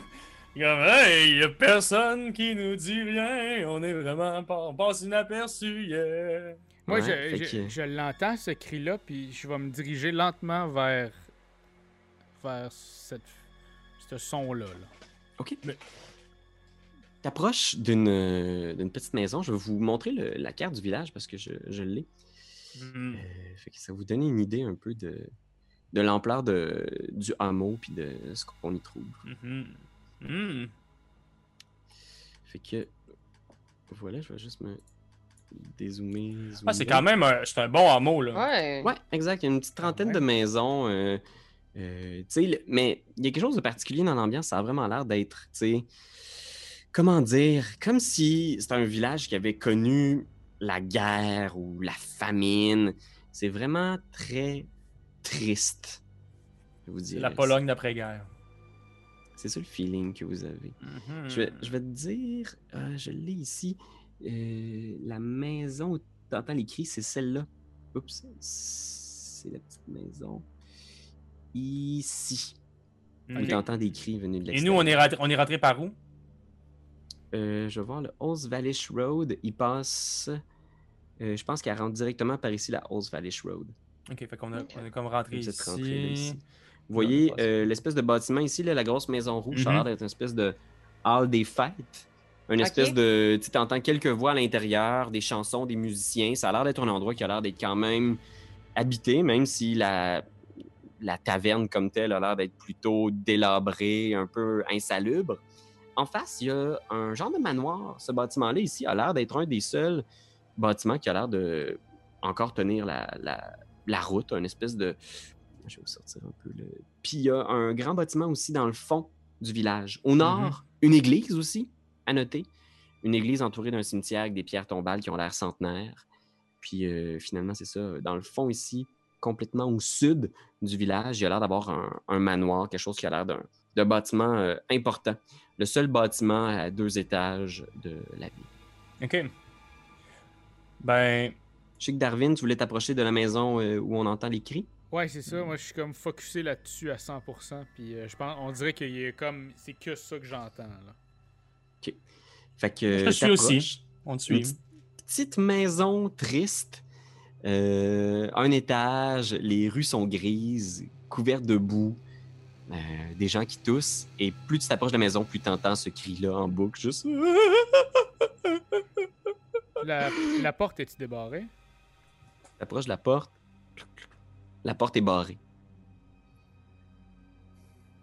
[SPEAKER 1] Comme, y a personne qui nous dit rien, on est vraiment pas, on passe inaperçu, yeah.
[SPEAKER 3] Moi,
[SPEAKER 2] Ouais,
[SPEAKER 3] je,
[SPEAKER 2] fait
[SPEAKER 3] je-
[SPEAKER 2] que-
[SPEAKER 3] je l'entends, ce cri-là, puis je vais me diriger lentement vers, vers cette, ce son-là. là.
[SPEAKER 2] OK.
[SPEAKER 1] Mais-
[SPEAKER 2] T'approches d'une euh, d'une petite maison. Je vais vous montrer le- la carte du village parce que je, je l'ai.
[SPEAKER 1] Mhm.
[SPEAKER 2] Euh, fait que ça vous donne une idée un peu de, de l'ampleur de, du hameau puis de ce qu'on y trouve.
[SPEAKER 1] Mhm. Mhm.
[SPEAKER 2] Fait que voilà, je vais juste me dézoomer.
[SPEAKER 1] Ah, c'est quand même un, c'est un bon hameau, là.
[SPEAKER 4] Ouais.
[SPEAKER 2] Ouais, exact. Il y a une petite trentaine
[SPEAKER 3] ouais.
[SPEAKER 2] de maisons. euh, euh, tu sais, le- mais il y a quelque chose de particulier dans l'ambiance. Ça a vraiment l'air d'être, tu sais, comment dire, comme si c'était un village qui avait connu la guerre ou la famine. C'est vraiment très triste, je vous
[SPEAKER 1] la Pologne d'après-guerre.
[SPEAKER 2] C'est ça le feeling que vous avez.
[SPEAKER 1] Mhm.
[SPEAKER 2] Je, vais, je vais te dire, euh, je l'ai ici. Euh, la maison où tu entends les cris, c'est celle-là. Oups, c'est la petite maison. Ici. Où tu entends des cris venus de
[SPEAKER 1] Et
[SPEAKER 2] l'extérieur.
[SPEAKER 1] nous, on est, rentré, on est rentré par où?
[SPEAKER 2] Euh, je vais voir le Hose Valish Road. Il passe. euh, je pense qu'elle rentre directement par ici, la Hose Valish Road.
[SPEAKER 1] Ok, fait qu'on a, on est comme rentré ici.
[SPEAKER 2] ici. Vous voyez euh, l'espèce de bâtiment ici, là, la grosse maison rouge, ça a
[SPEAKER 1] Mhm.
[SPEAKER 2] l'air d'être une espèce de hall des fêtes. Une espèce de. Tu entends quelques voix à l'intérieur, des chansons, des musiciens. Ça a l'air d'être un endroit qui a l'air d'être quand même habité, même si la, la taverne comme telle a l'air d'être plutôt délabrée, un peu insalubre. En face, il y a un genre de manoir. Ce bâtiment-là, ici, a l'air d'être un des seuls bâtiments qui a l'air de encore tenir la, la, la route, une espèce de. Je vais vous sortir un peu le. Puis il y a un grand bâtiment aussi dans le fond du village. Au nord, une église aussi, à noter. Une église entourée d'un cimetière avec des pierres tombales qui ont l'air centenaires. Puis euh, finalement, c'est ça. Dans le fond ici, complètement au sud du village, il y a l'air d'avoir un, un manoir, quelque chose qui a l'air d'un d'un bâtiment euh, important. Le seul bâtiment à deux étages de la ville.
[SPEAKER 1] Ok. Ben,
[SPEAKER 2] Je sais que Darwin, tu voulais t'approcher de la maison euh, où on entend les cris.
[SPEAKER 3] Ouais, c'est ça. Moi, je suis comme focusé là-dessus à 100%. Puis euh, je pense, on dirait qu'il y a comme, c'est que ça que j'entends là.
[SPEAKER 2] Fait que
[SPEAKER 1] je te suis aussi. On te suit.
[SPEAKER 2] Une petite, maison triste. Euh, un étage, les rues sont grises, couvertes de boue, euh, des gens qui toussent. Et plus tu t'approches de la maison, plus tu entends ce cri-là en boucle, juste. [laughs]
[SPEAKER 3] La, la porte est-tu débarrée?
[SPEAKER 2] T'approches de la porte. La porte est barrée.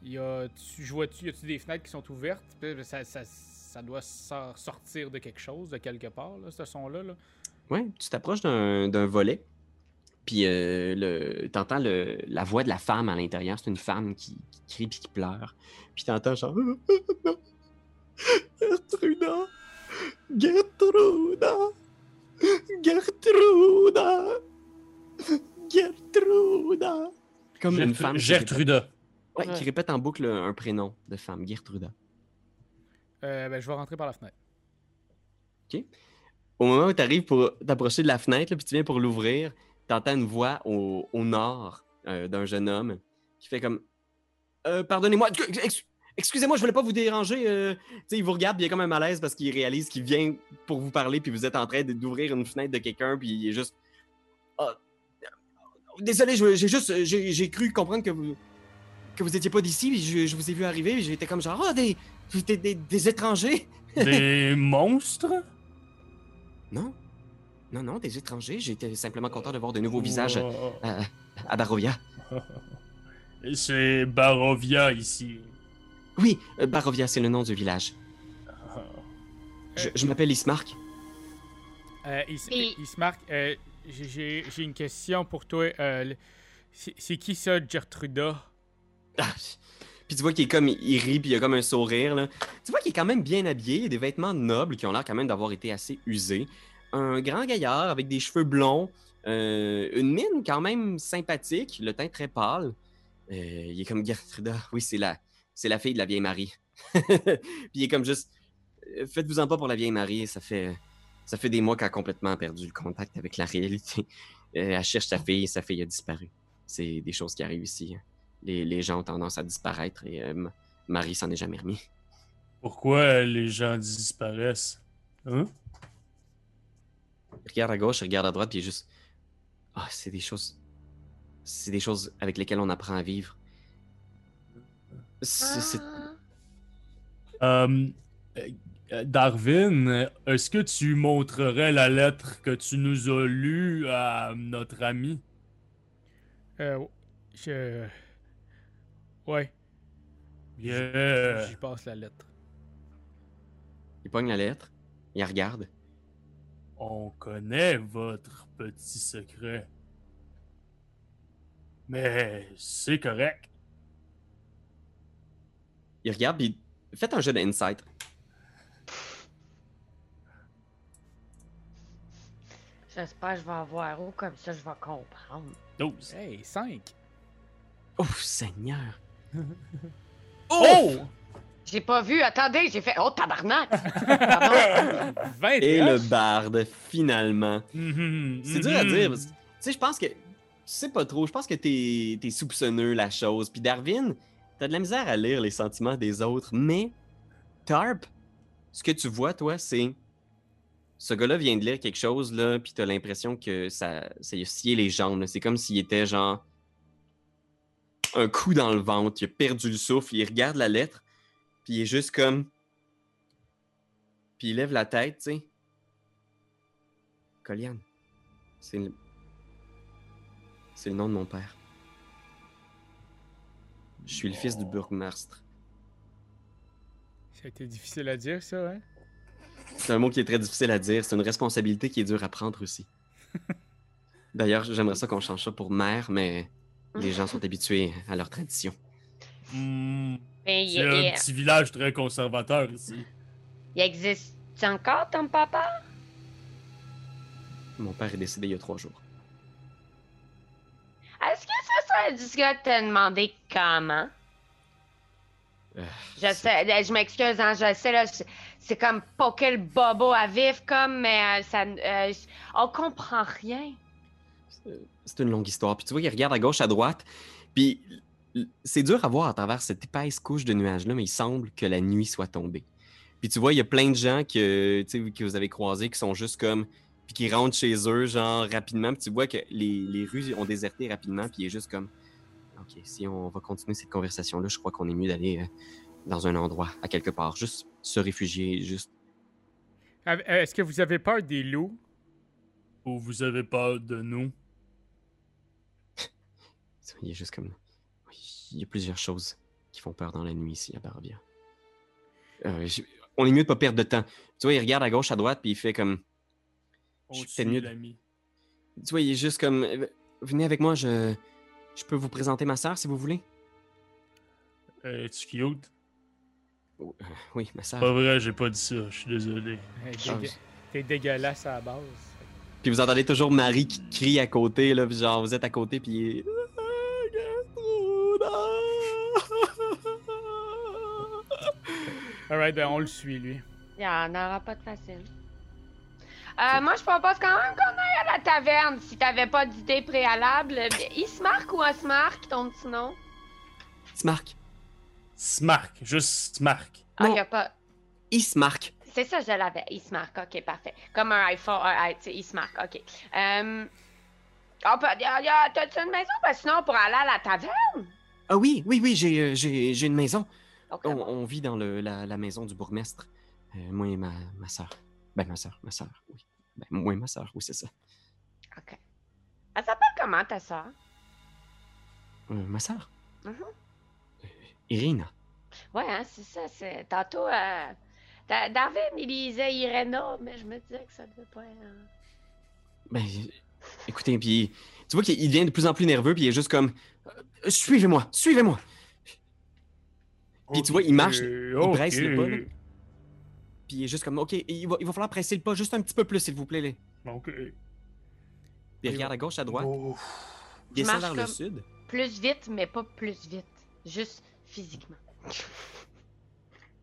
[SPEAKER 3] Y a, tu, je vois-tu, y a-tu des fenêtres qui sont ouvertes? Puis Ça, ça, ça doit sor- sortir de quelque chose, de quelque part, là, ce son-là. Là.
[SPEAKER 2] Ouais, tu t'approches d'un d'un volet. Puis euh, le, t'entends le, la voix de la femme à l'intérieur. C'est une femme qui, qui crie puis qui pleure. Puis t'entends genre. Gertruda! Gertruda! Gertruda! Gertruda! Comme une femme. qui répète-
[SPEAKER 1] Gertruda.
[SPEAKER 2] Ouais, qui répète en boucle un prénom de femme, Gertruda.
[SPEAKER 3] Euh, ben, je vais rentrer par la fenêtre.
[SPEAKER 2] Au moment où tu arrives pour t'approcher de la fenêtre, puis tu viens pour l'ouvrir, tu entends une voix au, nord euh, d'un jeune homme qui fait comme euh, Pardonnez-moi, ex- ex- Excusez-moi, je voulais pas vous déranger. il vous regarde, puis il y a comme un malaise parce qu'il réalise qu'il vient pour vous parler, puis vous êtes en train d'ouvrir une fenêtre de quelqu'un, puis il est juste. Ah, désolé, j'ai juste. J'ai cru comprendre que vous. Que vous étiez pas d'ici, puis je, je vous ai vu arriver, j'étais comme genre. Ah, des, des, des, des étrangers! [laughs]
[SPEAKER 1] Des monstres?
[SPEAKER 2] Non. Non, non, des étrangers. J'étais simplement content de voir de nouveaux visages
[SPEAKER 1] Wow.
[SPEAKER 2] à, à Barovia. [laughs]
[SPEAKER 1] C'est Barovia ici.
[SPEAKER 2] Oui, euh, Barovia, c'est le nom du village. Je, je m'appelle Ismark.
[SPEAKER 3] Euh, Is-
[SPEAKER 4] Et-
[SPEAKER 3] Ismark, euh, j'ai- une question pour toi. Euh, c'est qui ça, Gertruda?
[SPEAKER 2] Ah, [laughs] Puis tu vois qu'il est comme, il rit, puis il a comme un sourire. Tu vois qu'il est quand même bien habillé, il des vêtements nobles qui ont l'air quand même d'avoir été assez usés. Un grand gaillard avec des cheveux blonds, euh, une mine quand même sympathique, le teint très pâle. Euh, il est comme Gertruda, oui, c'est la, c'est la fille de la vieille Marie. [laughs] puis il est comme juste, euh, faites-vous-en pas pour la vieille Marie, ça fait, des mois qu'elle a complètement perdu le contact avec la réalité. Elle cherche sa fille, sa fille a disparu. C'est des choses qui arrivent ici. hein les, les gens ont tendance à disparaître et euh, M- Marie s'en est jamais remis.
[SPEAKER 1] Pourquoi les gens disparaissent? Hein?
[SPEAKER 2] Il regarde à gauche, il regarde à droite, puis il est juste. Ah, c'est des choses. C'est des choses avec lesquelles on apprend à vivre. C'est-
[SPEAKER 4] Ah.
[SPEAKER 1] Euh, euh, Darwin, est-ce que tu montrerais la lettre que tu nous as lue à notre ami?
[SPEAKER 3] Euh, je... Ouais,
[SPEAKER 1] Yeah.
[SPEAKER 3] j'y passe la lettre.
[SPEAKER 2] Il pogne la lettre, il regarde.
[SPEAKER 1] On connaît votre petit secret. Mais c'est correct.
[SPEAKER 2] Il regarde, puis faites un jeu d'insight.
[SPEAKER 4] J'espère que je vais avoir où, comme ça je vais comprendre.
[SPEAKER 1] 12.
[SPEAKER 3] Hey, 5!
[SPEAKER 2] Oh, Seigneur!
[SPEAKER 1] Oh!
[SPEAKER 4] J'ai pas vu, attendez, j'ai fait. Oh, tabarnak! [laughs] Pardon.
[SPEAKER 3] 20
[SPEAKER 2] Et le barde, finalement.
[SPEAKER 1] Mhm,
[SPEAKER 2] C'est dur à
[SPEAKER 1] mhm.
[SPEAKER 2] dire. parce que, Tu sais, je pense que. Tu sais pas trop. Je pense que t'es es soupçonneux, la chose. Puis Darwin, t'as de la misère à lire les sentiments des autres. Mais, Tarp, ce que tu vois, toi, c'est. Ce gars-là vient de lire quelque chose, là, puis t'as l'impression que ça, ça lui a scié les jambes. là. C'est comme s'il était genre. Un coup dans le ventre. Il a perdu le souffle. Il regarde la lettre, puis il est juste comme. Puis il lève la tête, tu sais. Coliane. C'est le... C'est le nom de mon père. Je suis le fils du bourgmestre.
[SPEAKER 3] Ça a été difficile à dire, ça, hein?
[SPEAKER 2] C'est un mot qui est très difficile à dire. C'est une responsabilité qui est dure à prendre aussi. [laughs] D'ailleurs, j'aimerais ça qu'on change ça pour mère, mais les gens sont habitués à leur tradition.
[SPEAKER 1] Hmm,
[SPEAKER 4] Mais il,
[SPEAKER 1] C'est un petit village très conservateur ici.
[SPEAKER 4] il existe encore ton papa?
[SPEAKER 2] Mon père est décédé il y a trois jours.
[SPEAKER 4] Est-ce que ça serait discret de te demander comment?
[SPEAKER 2] Euh,
[SPEAKER 4] Je sais, euh, je m'excuse, hein, je sais, là, c'est- comme poker le bobo à vif, comme, mais euh, ça, euh, on comprend rien.
[SPEAKER 2] C'est une longue histoire. Puis tu vois, il regarde à gauche, à droite. Puis c'est dur à voir à travers cette épaisse couche de nuages-là, mais il semble que la nuit soit tombée. Puis tu vois, il y a plein de gens que, que vous avez croisés qui sont juste comme. Puis qui rentrent chez eux, genre rapidement. Puis tu vois que les, les rues ont déserté rapidement. Puis il est juste comme. Ok, si on va continuer cette conversation-là, je crois qu'on est mieux d'aller euh, dans un endroit, à quelque part. Juste se réfugier, juste.
[SPEAKER 3] Euh, Est-ce que vous avez peur des loups?
[SPEAKER 1] Ou vous avez peur de nous?
[SPEAKER 2] Il est juste comme. Il y a plusieurs choses qui font peur dans la nuit ici à Barovia. Euh, je- On est mieux de pas perdre de temps. Tu vois, il regarde à gauche, à droite, puis il fait comme. C'est mieux de-. Tu vois, il est juste comme. Venez avec moi, je. Je peux vous présenter ma soeur si vous voulez.
[SPEAKER 1] Euh, Es-tu cute?
[SPEAKER 2] Oh, euh, oui, ma soeur.
[SPEAKER 1] Pas vrai, j'ai pas dit ça, je suis désolé.
[SPEAKER 3] Hey, T'es dégueulasse à la base.
[SPEAKER 2] Puis vous entendez toujours Marie qui crie à côté, là, puis genre, vous êtes à côté, puis
[SPEAKER 3] Alright, ben on le suit, lui.
[SPEAKER 4] Il en aura pas de facile. Euh, moi, je propose quand même qu'on aille à la taverne si t'avais pas d'idée préalable. Ismark ou Osmark, ton petit nom?
[SPEAKER 2] Smark.
[SPEAKER 1] Smark, juste Smark.
[SPEAKER 4] Ah,
[SPEAKER 2] Non.
[SPEAKER 4] y a pas.
[SPEAKER 2] Ismark.
[SPEAKER 4] C'est ça, je l'avais. Il se marque. OK, parfait. Comme un iPhone. un- tu sais, il se marque. OK. On peut- y a- y a- T'as-tu une maison? Que sinon, on pourrait aller à la taverne.
[SPEAKER 2] Ah oui, oui, oui, j'ai euh, j'ai- j'ai une maison. On, vit dans le, la, la maison du bourgmestre. Euh, moi et ma, ma soeur. Ben, ma soeur, ma soeur, oui. Ben, moi et ma soeur, oui, c'est ça.
[SPEAKER 4] OK. Elle s'appelle comment, ta soeur?
[SPEAKER 2] Euh, ma soeur?
[SPEAKER 4] Mhm.
[SPEAKER 2] Euh, Irina.
[SPEAKER 4] Ouais, hein, c'est ça. C'est... Tantôt, euh... Da- David, il disait Irena, mais je me disais que ça devait pas être... euh,
[SPEAKER 2] Ben, écoutez, puis tu vois qu'il il devient de plus en plus nerveux, puis il est juste comme Suivez-moi, suivez-moi. Puis tu vois, il marche, il presse le pas, là. Puis il est juste comme Ok, il va, il va falloir presser le pas juste un petit peu plus, s'il vous plaît. Là.
[SPEAKER 1] Ok.
[SPEAKER 2] Puis il regarde à gauche, à droite,
[SPEAKER 1] Oh.
[SPEAKER 2] il descend
[SPEAKER 4] marche
[SPEAKER 2] vers le sud.
[SPEAKER 4] Plus vite, mais pas plus vite. Juste physiquement.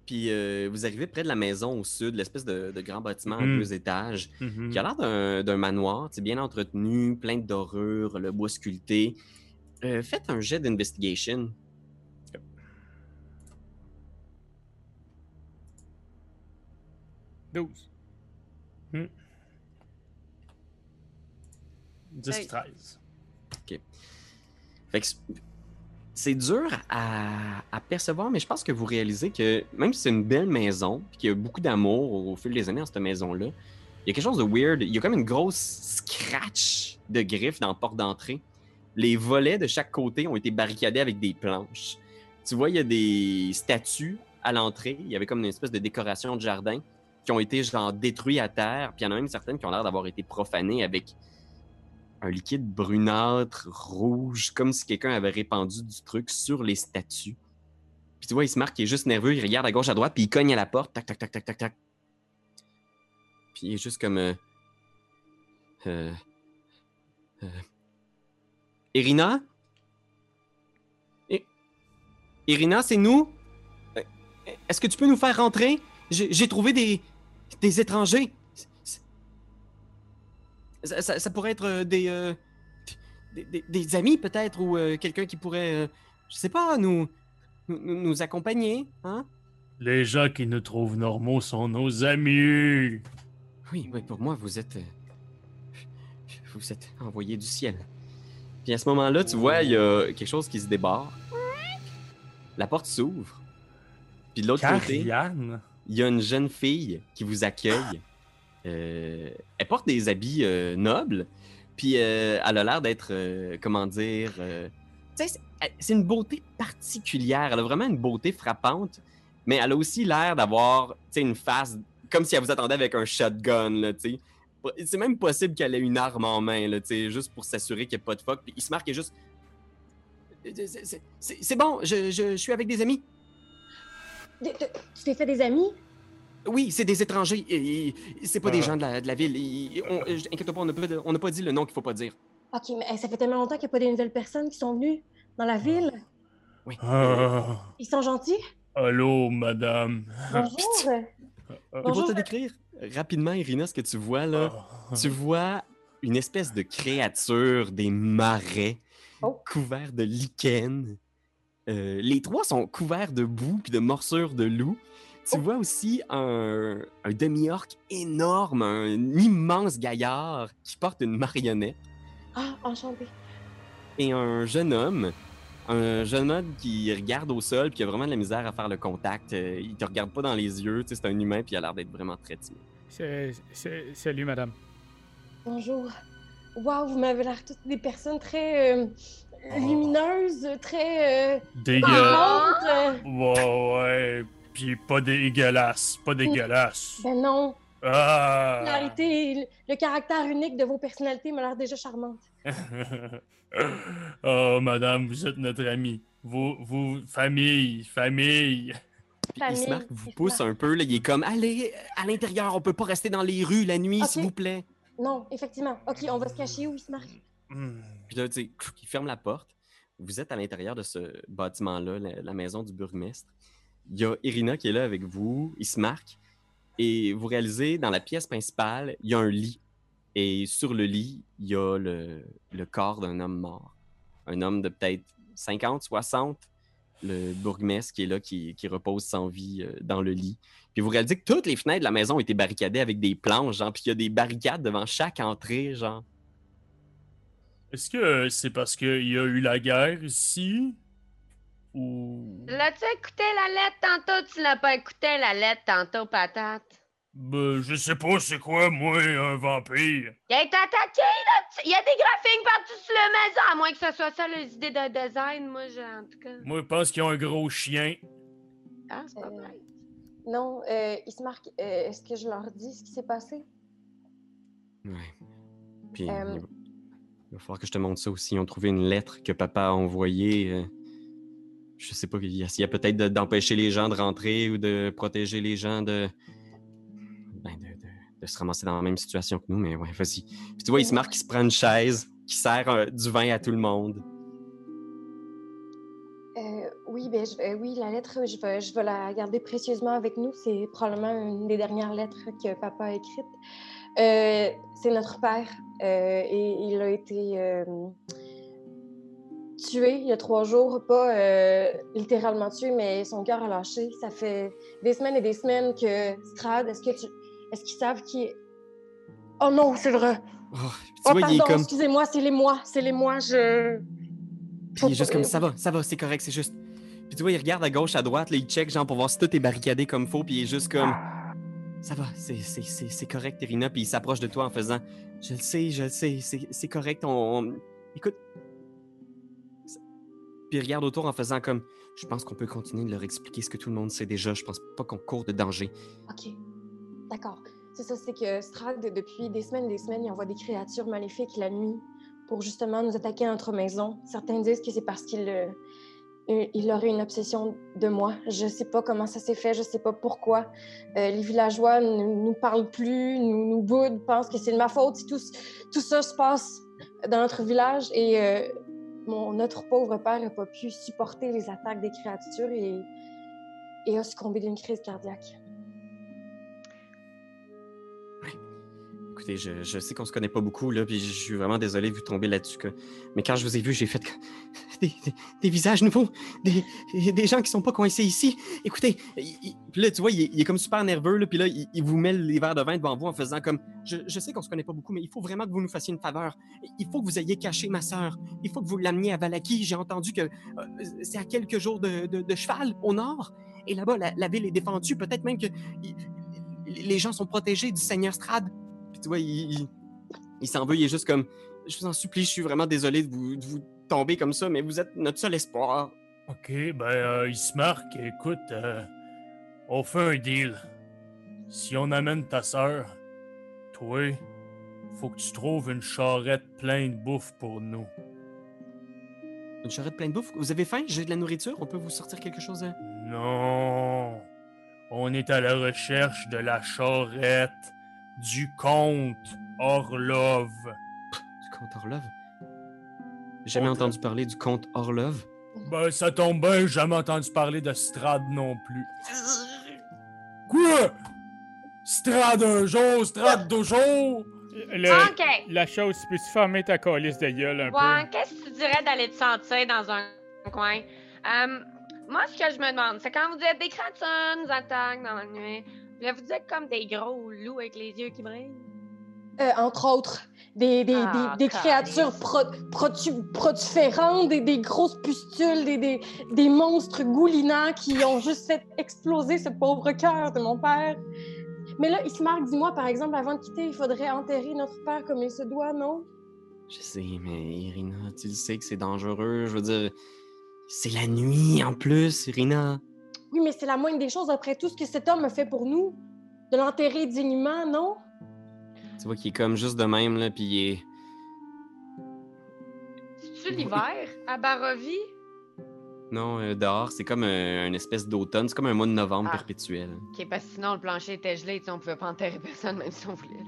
[SPEAKER 2] Puis euh, vous arrivez près de la maison au sud, l'espèce de, de grand bâtiment à
[SPEAKER 1] Mhm.
[SPEAKER 2] deux étages,
[SPEAKER 1] Mhm.
[SPEAKER 2] qui a l'air d'un manoir, c'est bien entretenu, plein de dorures, le bois sculpté. Euh, faites un jet d'investigation.
[SPEAKER 3] 12.
[SPEAKER 1] 10
[SPEAKER 4] Hey.
[SPEAKER 1] 13.
[SPEAKER 2] Fait que c'est- c'est dur à, à percevoir, mais je pense que vous réalisez que même si c'est une belle maison, puis qu'il y a beaucoup d'amour au, au fil des années dans cette maison-là, il y a quelque chose de weird. Il y a comme une grosse scratch de griffes dans la porte d'entrée. Les volets de chaque côté ont été barricadés avec des planches. Tu vois, il y a des statues à l'entrée. Il y avait comme une espèce de décoration de jardin qui ont été genre détruits à terre. Puis il y en a même certaines qui ont l'air d'avoir été profanées avec un liquide brunâtre, rouge, comme si quelqu'un avait répandu du truc sur les statues. Puis tu vois, il se marque, il est juste nerveux, il regarde à gauche, à droite, puis il cogne à la porte, tac, tac, tac, tac, tac, tac. Puis il est juste comme... Euh... Euh... euh, Irina? Irina, c'est nous? Euh, Est-ce que tu peux nous faire rentrer? J'ai trouvé des... des étrangers. Ça, ça- ça pourrait être euh, des, euh, des, des- des amis, peut-être, ou euh, quelqu'un qui pourrait, euh, je sais pas, nous, nous, nous- accompagner, hein?
[SPEAKER 1] Les gens qui nous trouvent normaux sont nos amis.
[SPEAKER 2] Oui, oui, pour moi, vous êtes. Vous êtes envoyé du ciel. Puis à ce moment-là, tu vois, il y a quelque chose qui se débarre. La porte s'ouvre. Puis de l'autre côté,
[SPEAKER 1] Cariane.
[SPEAKER 2] Il y a une jeune fille qui vous accueille. Euh, elle porte des habits euh, nobles. Puis euh, elle a l'air d'être, comment dire, c'est- une beauté particulière. Elle a vraiment une beauté frappante, mais elle a aussi l'air d'avoir, une face comme si elle vous attendait avec un shotgun. C'est même possible qu'elle ait une arme en main, juste pour s'assurer qu'il n'y a pas de fuck. Puis il se marque juste. C'est- bon, je suis avec des amis.
[SPEAKER 5] De- de- Tu t'es fait des amis?
[SPEAKER 2] Oui, c'est des étrangers. et- et- C'est pas des
[SPEAKER 1] Ah.
[SPEAKER 2] gens de la, de la ville. Euh, Inquiète-toi pas, on n'a pas, dit le nom qu'il faut pas dire.
[SPEAKER 5] Ok, mais ça fait tellement longtemps qu'il n'y a pas de nouvelles personnes qui sont venues dans la ville.
[SPEAKER 2] Oui.
[SPEAKER 1] Ah,
[SPEAKER 5] Ils sont gentils?
[SPEAKER 1] allô, madame.
[SPEAKER 5] Bonjour.
[SPEAKER 2] Et pour
[SPEAKER 5] Bonjour.
[SPEAKER 2] te décrire rapidement, Irina, ce que tu vois là,
[SPEAKER 1] Ah.
[SPEAKER 2] tu vois une espèce de créature des marais
[SPEAKER 5] Oh.
[SPEAKER 2] couvert de lichen. Euh, les trois sont couverts de boue puis de morsures de loup. Tu
[SPEAKER 5] Oh.
[SPEAKER 2] vois aussi un, un demi-orc énorme, un immense gaillard qui porte une marionnette.
[SPEAKER 5] Ah, enchanté.
[SPEAKER 2] et un jeune homme, un jeune homme qui regarde au sol puis qui a vraiment de la misère à faire le contact. Euh, il te regarde pas dans les yeux, tu sais, c'est un humain puis il a l'air d'être vraiment très timide.
[SPEAKER 3] C'est- c'est- Salut, madame.
[SPEAKER 5] Bonjour. Waouh, vous m'avez l'air toutes des personnes très euh, lumineuses, très euh,
[SPEAKER 1] Dégueulasse.
[SPEAKER 5] euh.
[SPEAKER 1] Ouais, ouais. Puis pas dégueulasse. Pas dégueulasse.
[SPEAKER 5] Ben non.
[SPEAKER 1] Ah.
[SPEAKER 5] L'arité, le, le caractère unique de vos personnalités m'a l'air déjà charmante. [laughs]
[SPEAKER 1] oh, madame, vous êtes notre amie. Vous, vous, famille, famille.
[SPEAKER 2] Puis
[SPEAKER 5] Famille,
[SPEAKER 2] vous pousse un peu, là, il est comme Allez, à l'intérieur, on peut pas rester dans les rues la nuit, s'il vous plaît.
[SPEAKER 5] Non, effectivement. Ok, on va se cacher où, Ismark?
[SPEAKER 1] Hmm.
[SPEAKER 2] Puis là, tu sais, il ferme la porte. Vous êtes à l'intérieur de ce bâtiment-là, la, maison du bourgmestre. Il y a Irina qui est là avec vous, Ismark. Et vous réalisez, dans la pièce principale, il y a un lit. Et sur le lit, il y a le, le corps d'un homme mort. Un homme de peut-être 50, 60, le bourgmestre qui est là, qui, qui repose sans vie euh, dans le lit. Puis vous réalisez que toutes les fenêtres de la maison ont été barricadées avec des planches, genre, puis il y a des barricades devant chaque entrée, genre.
[SPEAKER 1] Est-ce que c'est parce qu'il y a eu la guerre ici? Ou.
[SPEAKER 4] L'as-tu écouté la lettre tantôt? Tu l'as pas écouté la lettre tantôt, patate?
[SPEAKER 1] Ben, je sais pas c'est quoi, moi, un vampire?
[SPEAKER 4] Il a été attaqué, là! Il y a des graphiques partout sur la maison, à moins que ce soit ça les idées de design, moi, j'ai en tout cas.
[SPEAKER 1] Moi, je pense qu'ils ont un gros chien.
[SPEAKER 4] Ah, c'est pas
[SPEAKER 5] Euh,
[SPEAKER 4] vrai.
[SPEAKER 5] Non, euh, Ismark, euh, est-ce que je leur dis ce qui s'est passé?
[SPEAKER 2] Ouais. Puis
[SPEAKER 5] Euh.
[SPEAKER 2] Il, va, falloir que je te montre ça aussi. Ils ont trouvé une lettre que papa a envoyée. euh, je sais pas, il y a, peut-être de- d'empêcher les gens de rentrer ou de protéger les gens de. ben, de, se ramasser dans la même situation que nous, mais ouais, vas-y. Puis tu vois, il se marque, il se prend une chaise, qui sert euh, du vin à tout le monde.
[SPEAKER 5] Euh, oui, ben, oui, la lettre, je vais, je la garder précieusement avec nous. C'est probablement une des dernières lettres que papa a écrites. Euh, c'est notre père euh, et il a été euh, tué il y a trois jours. Pas littéralement tué, mais son cœur a lâché. Ça fait des semaines et des semaines que Strad, est-ce que tu, est-ce qu'ils savent qui est... Oh non, c'est vrai.
[SPEAKER 2] Oh,
[SPEAKER 5] Oh,
[SPEAKER 2] vois,
[SPEAKER 5] pardon,
[SPEAKER 2] comme.
[SPEAKER 5] excusez-moi, c'est les mois, c'est les mois, je...
[SPEAKER 2] Puis il est juste comme ça va, ça va, c'est correct, c'est juste. Puis tu vois, il regarde à gauche, à droite, là, il check genre pour voir si tout est barricadé comme faut, puis il est juste comme ça va, c'est, correct, Irina, puis il s'approche de toi en faisant je le sais, je le sais, c'est, correct, on, écoute. Puis il regarde autour en faisant comme je pense qu'on peut continuer de leur expliquer ce que tout le monde sait déjà, je pense pas qu'on court de danger.
[SPEAKER 5] OK. D'accord. C'est ça, c'est que Strad, depuis des semaines des semaines, il envoie des créatures maléfiques la nuit pour justement nous attaquer à notre maison. Certains disent que c'est parce qu'il euh, il- aurait une obsession de moi. Je sais pas comment ça s'est fait, je sais pas pourquoi. Euh, les villageois ne nous parlent plus, nous, nous boudent, pensent que c'est de ma faute si tout ça se passe dans notre village. Et euh, mon, notre pauvre père n'a pas pu supporter les attaques des créatures et, et a succombé d'une crise cardiaque.
[SPEAKER 2] Écoutez, je, sais qu'on se connaît pas beaucoup, là, puis je suis vraiment désolé de vous tomber là-dessus. Mais quand je vous ai vu, j'ai fait [laughs] des, visages nouveaux, des, gens qui sont pas coincés ici. Écoutez, il- là, tu vois, il est, comme super nerveux, là, puis là, il, vous met les verres de vin devant vous en faisant comme je, sais qu'on se connaît pas beaucoup, mais il faut vraiment que vous nous fassiez une faveur. Il faut que vous ayez caché ma sœur. Il faut que vous l'ameniez à Valaki. J'ai entendu que euh, c'est à quelques jours de, cheval, au nord. Et là-bas, la, la ville est défendue. Peut-être même que les gens sont protégés du Seigneur Strad. Puis tu vois, il, il, il s'en veut, il est juste comme Je vous en supplie, je suis vraiment désolé de vous, de vous tomber comme ça, mais vous êtes notre seul espoir.
[SPEAKER 1] Ok, ben, euh, il se marque. Écoute, euh, on fait un deal. Si on amène ta sœur, toi, faut que tu trouves une charrette pleine de bouffe pour nous.
[SPEAKER 2] Une charrette pleine de bouffe? Vous avez faim? J'ai de la nourriture? On peut vous sortir quelque chose de...
[SPEAKER 1] Non. On est à la recherche de la charrette du comte Orlov.
[SPEAKER 2] du comte Orlov? Jamais
[SPEAKER 1] Comte-
[SPEAKER 2] entendu parler du comte Orlov?
[SPEAKER 1] Ben, ça tombe bien, j'ai jamais entendu parler de Strad non plus. Quoi? Strad un jour, Strad deux jours?
[SPEAKER 3] Le-
[SPEAKER 4] OK.
[SPEAKER 3] La chose, peux-tu fermer ta calice de gueule un
[SPEAKER 4] Ouais, qu'est-ce que tu dirais d'aller te sentir dans un coin? Euh, moi, ce que je me demande, c'est quand vous dites des créatures nous attaquent dans la nuit, vous dites comme des gros loups avec les yeux qui brillent?
[SPEAKER 5] Euh, entre autres, des, des,
[SPEAKER 4] Ah,
[SPEAKER 5] des, des créatures pro, protu- protuférantes, des, des grosses pustules, des, des, des monstres goulinants qui ont juste fait exploser ce pauvre cœur de mon père. Mais là, Ismark, dis-moi, par exemple, avant de quitter, il faudrait enterrer notre père comme il se doit, non?
[SPEAKER 2] Je sais, mais Irina, tu le sais que c'est dangereux. Je veux dire, c'est la nuit en plus, Irina.
[SPEAKER 5] Oui, mais c'est la moindre des choses après tout ce que cet homme a fait pour nous. De l'enterrer dignement, non?
[SPEAKER 2] Tu vois qu'il est comme juste de même, là, puis il est.
[SPEAKER 4] C'est-tu l'hiver à Barovie?
[SPEAKER 2] Non, euh, dehors, c'est comme un, une espèce d'automne. C'est comme un mois de novembre
[SPEAKER 4] Ah.
[SPEAKER 2] perpétuel.
[SPEAKER 4] Ok, parce que sinon le plancher était gelé, tu sais, on pouvait pas enterrer personne même si on voulait.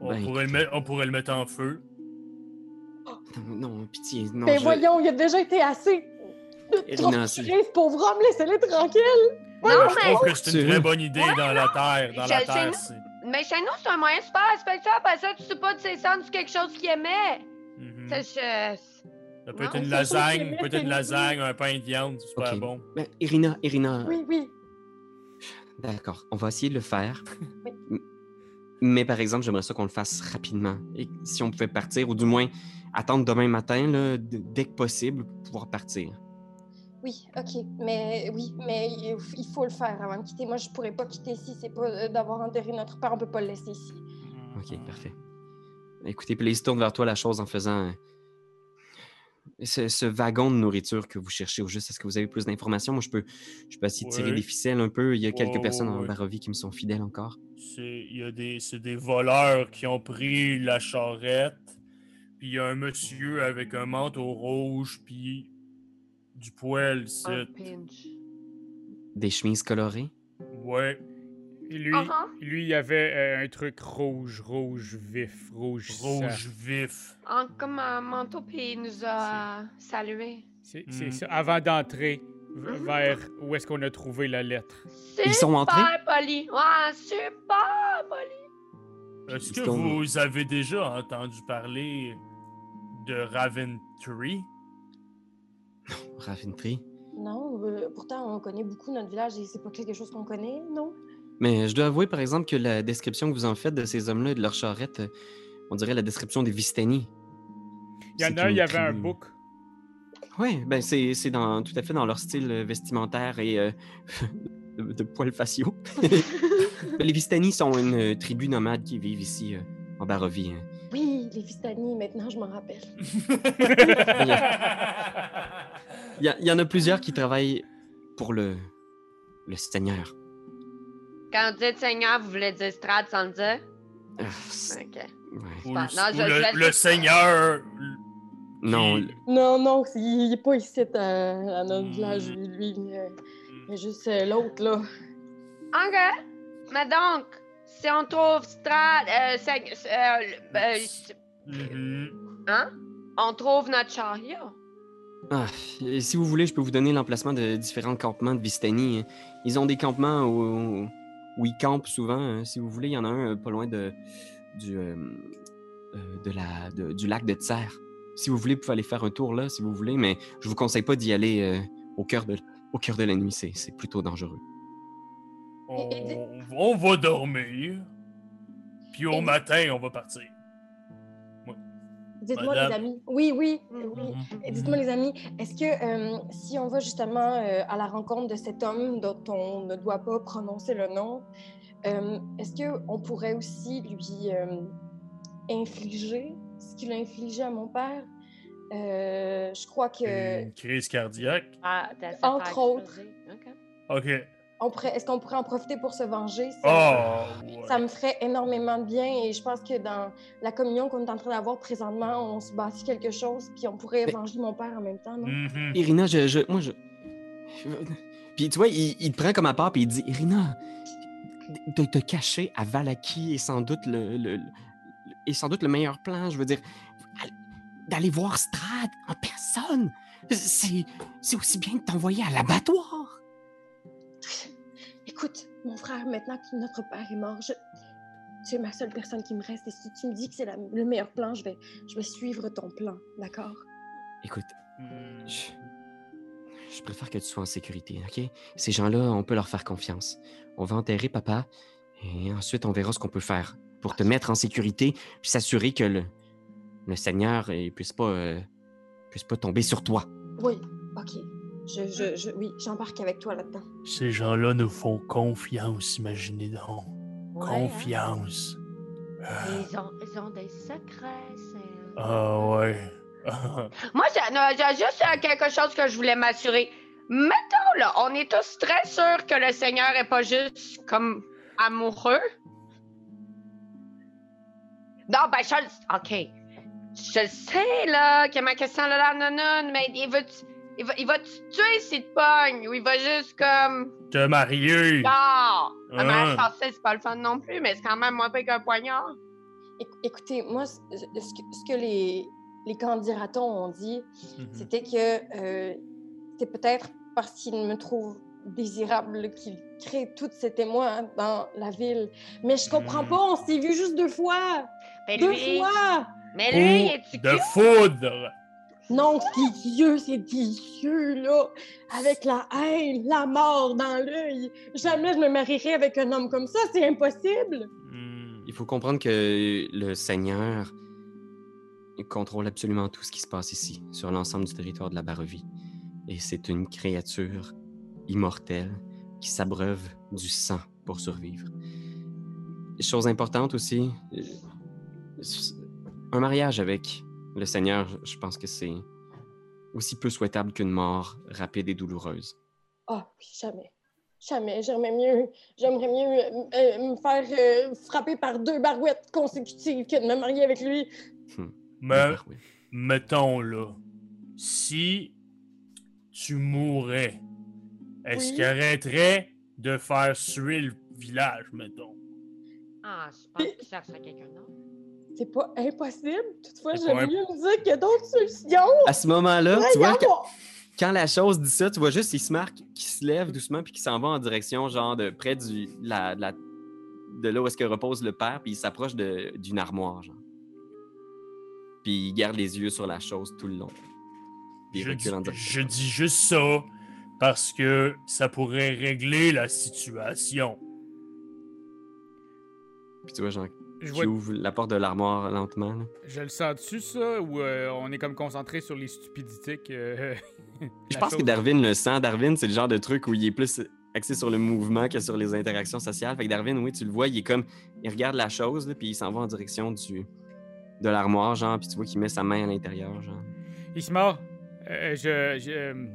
[SPEAKER 1] On,
[SPEAKER 2] Ben,
[SPEAKER 1] pourrait le mettre, on pourrait le mettre en feu.
[SPEAKER 2] Non, non, pitié. Non,
[SPEAKER 5] Ben
[SPEAKER 2] je-
[SPEAKER 5] voyons, il a déjà été assez.
[SPEAKER 2] C'est-
[SPEAKER 5] ce pauvre homme, laissez-le tranquille.
[SPEAKER 4] Non,
[SPEAKER 1] Moi, je
[SPEAKER 4] mais,
[SPEAKER 1] trouve que c'est une très bonne idée dans la terre. Dans la
[SPEAKER 4] je-
[SPEAKER 1] terre,
[SPEAKER 4] nous- mais chez nous, c'est un moyen super respectueux. Après ça, tu sais pas de ses cendres sur quelque chose qu'il aimait. C'est je-
[SPEAKER 1] Ça peut être une lasagne, peut être une lasagne, un pain de viande, c'est super bon.
[SPEAKER 2] Ben, Irina, Irina,
[SPEAKER 5] Oui, oui.
[SPEAKER 2] d'accord, on va essayer de le faire. [laughs]
[SPEAKER 5] Oui.
[SPEAKER 2] Mais par exemple, j'aimerais ça qu'on le fasse rapidement. Et si on pouvait partir, ou du moins attendre demain matin, là, dès que possible, pour pouvoir partir.
[SPEAKER 5] Oui, ok. Mais oui, mais il faut le faire avant de quitter. Moi, je pourrais pas quitter ici. C'est pas euh, d'avoir enterré notre père. On peut pas le laisser ici.
[SPEAKER 2] Ok, parfait. Écoutez, puis se tourne vers toi la chose en faisant euh, ce, ce wagon de nourriture que vous cherchez au juste. Est-ce que vous avez plus d'informations? Moi, je peux, je peux essayer de tirer
[SPEAKER 1] Ouais.
[SPEAKER 2] des ficelles un peu. Il y a quelques
[SPEAKER 1] Ouais,
[SPEAKER 2] personnes
[SPEAKER 1] ouais,
[SPEAKER 2] en. Barovie qui me sont fidèles encore.
[SPEAKER 1] C'est il y a des c'est des voleurs qui ont pris la charrette. Puis il y a un monsieur avec un manteau rouge puis du poil
[SPEAKER 4] pinch.
[SPEAKER 2] Des chemises colorées?
[SPEAKER 1] Ouais,
[SPEAKER 3] Et lui,
[SPEAKER 4] Ah,
[SPEAKER 3] lui, il y avait euh, un truc rouge, rouge vif, rouge.
[SPEAKER 1] rouge vif.
[SPEAKER 4] En, comme un manteau, puis il nous a salué.
[SPEAKER 3] C'est c'est
[SPEAKER 1] Mm.
[SPEAKER 3] ça, avant d'entrer
[SPEAKER 4] Mhm.
[SPEAKER 3] vers où est-ce qu'on a trouvé la lettre.
[SPEAKER 2] Ils sont entrés?
[SPEAKER 4] Super poli. Ouais, super poli.
[SPEAKER 1] Est-ce que vous avez déjà entendu parler de Raventree?
[SPEAKER 2] Raventree?
[SPEAKER 5] Non, euh, pourtant, on connaît beaucoup notre village et c'est pas quelque chose qu'on connaît, non?
[SPEAKER 2] Mais je dois avouer, par exemple, que la description que vous en faites de ces hommes-là et de leur charrette, euh, on dirait la description des Vistani.
[SPEAKER 3] Il y en a un, il y avait un book.
[SPEAKER 2] Oui, ben c'est c'est dans tout à fait dans leur style euh, vestimentaire et euh, [laughs] de, de poils faciaux. [laughs] les Vistani sont une euh, tribu nomade qui vivent ici euh, en Barovie. hein.
[SPEAKER 5] Oui, les Vistani, maintenant, je m'en rappelle. [laughs] [laughs]
[SPEAKER 2] Il y, a- il y en a plusieurs qui travaillent pour le, le Seigneur.
[SPEAKER 4] Quand vous dites Seigneur, vous voulez dire Strad sans le dire?
[SPEAKER 2] Ah,
[SPEAKER 4] Ok.
[SPEAKER 2] ouais.
[SPEAKER 1] Ou le,
[SPEAKER 4] non,
[SPEAKER 1] ou
[SPEAKER 4] je-
[SPEAKER 1] le-
[SPEAKER 4] je laisse-
[SPEAKER 1] le Seigneur.
[SPEAKER 2] Non,
[SPEAKER 5] Non, non, c'est- il est pas ici à, à notre
[SPEAKER 1] Hmm.
[SPEAKER 5] village, lui. euh, il y a juste euh, l'autre, là.
[SPEAKER 4] Ok. Mais donc, si on trouve Strad, euh, euh, s-
[SPEAKER 1] Mhm.
[SPEAKER 4] hein? On trouve notre chariot.
[SPEAKER 2] Ah, et si vous voulez, je peux vous donner l'emplacement de différents campements de Vistani. Ils ont des campements où, où ils campent souvent. Si vous voulez, il y en a un euh, pas loin de, du, euh, euh, de la, de- du lac de Tser. Si vous voulez, vous pouvez aller faire un tour là, si vous voulez, mais je vous conseille pas d'y aller euh, au, cœur de, au cœur de la nuit. C'est c'est plutôt dangereux.
[SPEAKER 1] On, va dormir. Puis au
[SPEAKER 5] Et-
[SPEAKER 1] matin, on va partir.
[SPEAKER 5] Dites-moi, les amis. Oui, oui, oui.
[SPEAKER 1] Mhm.
[SPEAKER 5] Et Dites-moi, les amis, est-ce que euh, si on va justement euh, à la rencontre de cet homme dont on ne doit pas prononcer le nom, euh, est-ce qu'on pourrait aussi lui euh, infliger ce qu'il a infligé à mon père? Euh, je crois que.
[SPEAKER 1] Une crise cardiaque.
[SPEAKER 4] Ah,
[SPEAKER 5] Entre autres.
[SPEAKER 4] Ok.
[SPEAKER 5] Est-ce qu'on pourrait en profiter pour se venger? Ça,
[SPEAKER 1] Oh! ouais.
[SPEAKER 5] ça me ferait énormément de bien et je pense que dans la communion qu'on est en train d'avoir présentement, on se bâtit quelque chose puis on pourrait
[SPEAKER 2] Mais-
[SPEAKER 5] venger mon père en même temps, non?
[SPEAKER 1] Mhm.
[SPEAKER 2] Irina, je, je- moi, je. Puis tu vois, il, il te prend comme à part puis il dit Irina, de te cacher à Valaki est sans doute le, le- le- est sans doute le meilleur plan. Je veux dire, al- d'aller voir Strad en personne, c'est c'est aussi bien que t'envoyer à l'abattoir.
[SPEAKER 5] Écoute, mon frère, maintenant que notre père est mort, je... tu es ma seule personne qui me reste. Et si tu me dis que c'est la- le meilleur plan, je vais, je vais suivre ton plan, d'accord?
[SPEAKER 2] Écoute,
[SPEAKER 1] Hmm.
[SPEAKER 2] je, je préfère que tu sois en sécurité, ok? Ces gens-là, on peut leur faire confiance. On va enterrer papa et ensuite on verra ce qu'on peut faire pour te mettre en sécurité puis s'assurer que le, le Seigneur ne puisse pas, euh, puisse pas tomber sur toi.
[SPEAKER 5] Oui, ok. Je, je, je, oui, j'embarque avec toi là-dedans.
[SPEAKER 1] Ces gens-là nous font confiance, imaginez donc.
[SPEAKER 4] Ouais,
[SPEAKER 1] Confiance.
[SPEAKER 4] hein. Ils, ont, ils ont des secrets, c'est...
[SPEAKER 1] Ah ouais. [laughs]
[SPEAKER 4] Moi, j'ai juste euh, quelque chose que je voulais m'assurer. Mettons, là, on est tous très sûrs que le Seigneur est pas juste comme amoureux. Non, ben, je le... OK. Je le sais, là, que ma question, là, là, non, non, mais il va... Il va, il va te tuer s'il te pogne, ou il va juste comme.
[SPEAKER 1] Te marier.
[SPEAKER 4] Ah! Un mariage forcé, c'est pas le fun non plus, mais c'est quand même moins pire qu'un poignard.
[SPEAKER 5] Éc- écoutez, moi, ce que, ce que les, les candidatons ont dit,
[SPEAKER 1] Mhm.
[SPEAKER 5] c'était que euh, c'est peut-être parce qu'ils me trouvent désirable qu'ils créent tous ces témoins dans la ville. Mais je comprends
[SPEAKER 1] Hmm.
[SPEAKER 5] pas, on s'est vu juste deux fois!
[SPEAKER 4] Mais
[SPEAKER 5] Deux
[SPEAKER 4] lui,
[SPEAKER 5] fois!
[SPEAKER 4] mais lui,
[SPEAKER 1] Coup
[SPEAKER 4] est-tu
[SPEAKER 1] de foudre.
[SPEAKER 5] Non, c'est Dieu, c'est Dieu, là. Avec la haine, la mort dans l'œil. Jamais je me marierai avec un homme comme ça, c'est impossible.
[SPEAKER 1] Hmm.
[SPEAKER 2] Il faut comprendre que le Seigneur contrôle absolument tout ce qui se passe ici, sur l'ensemble du territoire de la Barovie. Et c'est une créature immortelle qui s'abreuve du sang pour survivre. Chose importante aussi, euh, un mariage avec le Seigneur, je pense que c'est aussi peu souhaitable qu'une mort rapide et douloureuse.
[SPEAKER 5] Ah, oui, jamais. Jamais. J'aimerais mieux, j'aimerais mieux euh, euh, me faire euh, frapper par deux barouettes consécutives que de me marier avec lui.
[SPEAKER 1] Mais,
[SPEAKER 2] Ah oui.
[SPEAKER 1] mettons là, si tu mourais, est-ce
[SPEAKER 5] Oui.
[SPEAKER 1] qu'il arrêterait de faire suer le village, mettons?
[SPEAKER 4] Ah, je pense qu'il chercherait quelqu'un d'autre.
[SPEAKER 5] C'est pas impossible. Toutefois, j'aime mieux me dire qu'il y a d'autres solutions.
[SPEAKER 2] À ce moment-là, tu vois, quand, quand la chose dit ça, tu vois juste Ismark qui se lève doucement puis qui s'en va en direction, genre, de près du, la, de la- de là où est-ce que repose le père, puis il s'approche de- d'une armoire, genre. Puis il garde les yeux sur la chose tout le long. Puis
[SPEAKER 1] Je dis, je dis juste ça parce que ça pourrait régler la situation.
[SPEAKER 2] Puis tu vois, genre,
[SPEAKER 3] Je, vois,
[SPEAKER 2] ouvre la porte de l'armoire lentement. là.
[SPEAKER 3] je le sens-tu, ça, ou euh, on est comme concentré sur les stupidités que. euh, [laughs]
[SPEAKER 2] Je pense que Darwin le sent. Darwin, c'est le genre de truc où il est plus axé sur le mouvement que sur les interactions sociales. Fait que Darwin, oui, tu le vois, il est comme. Il regarde la chose, là, puis il s'en va en direction du, de l'armoire, genre, puis tu vois qu'il met sa main à l'intérieur, genre.
[SPEAKER 3] Isma, euh, je. je,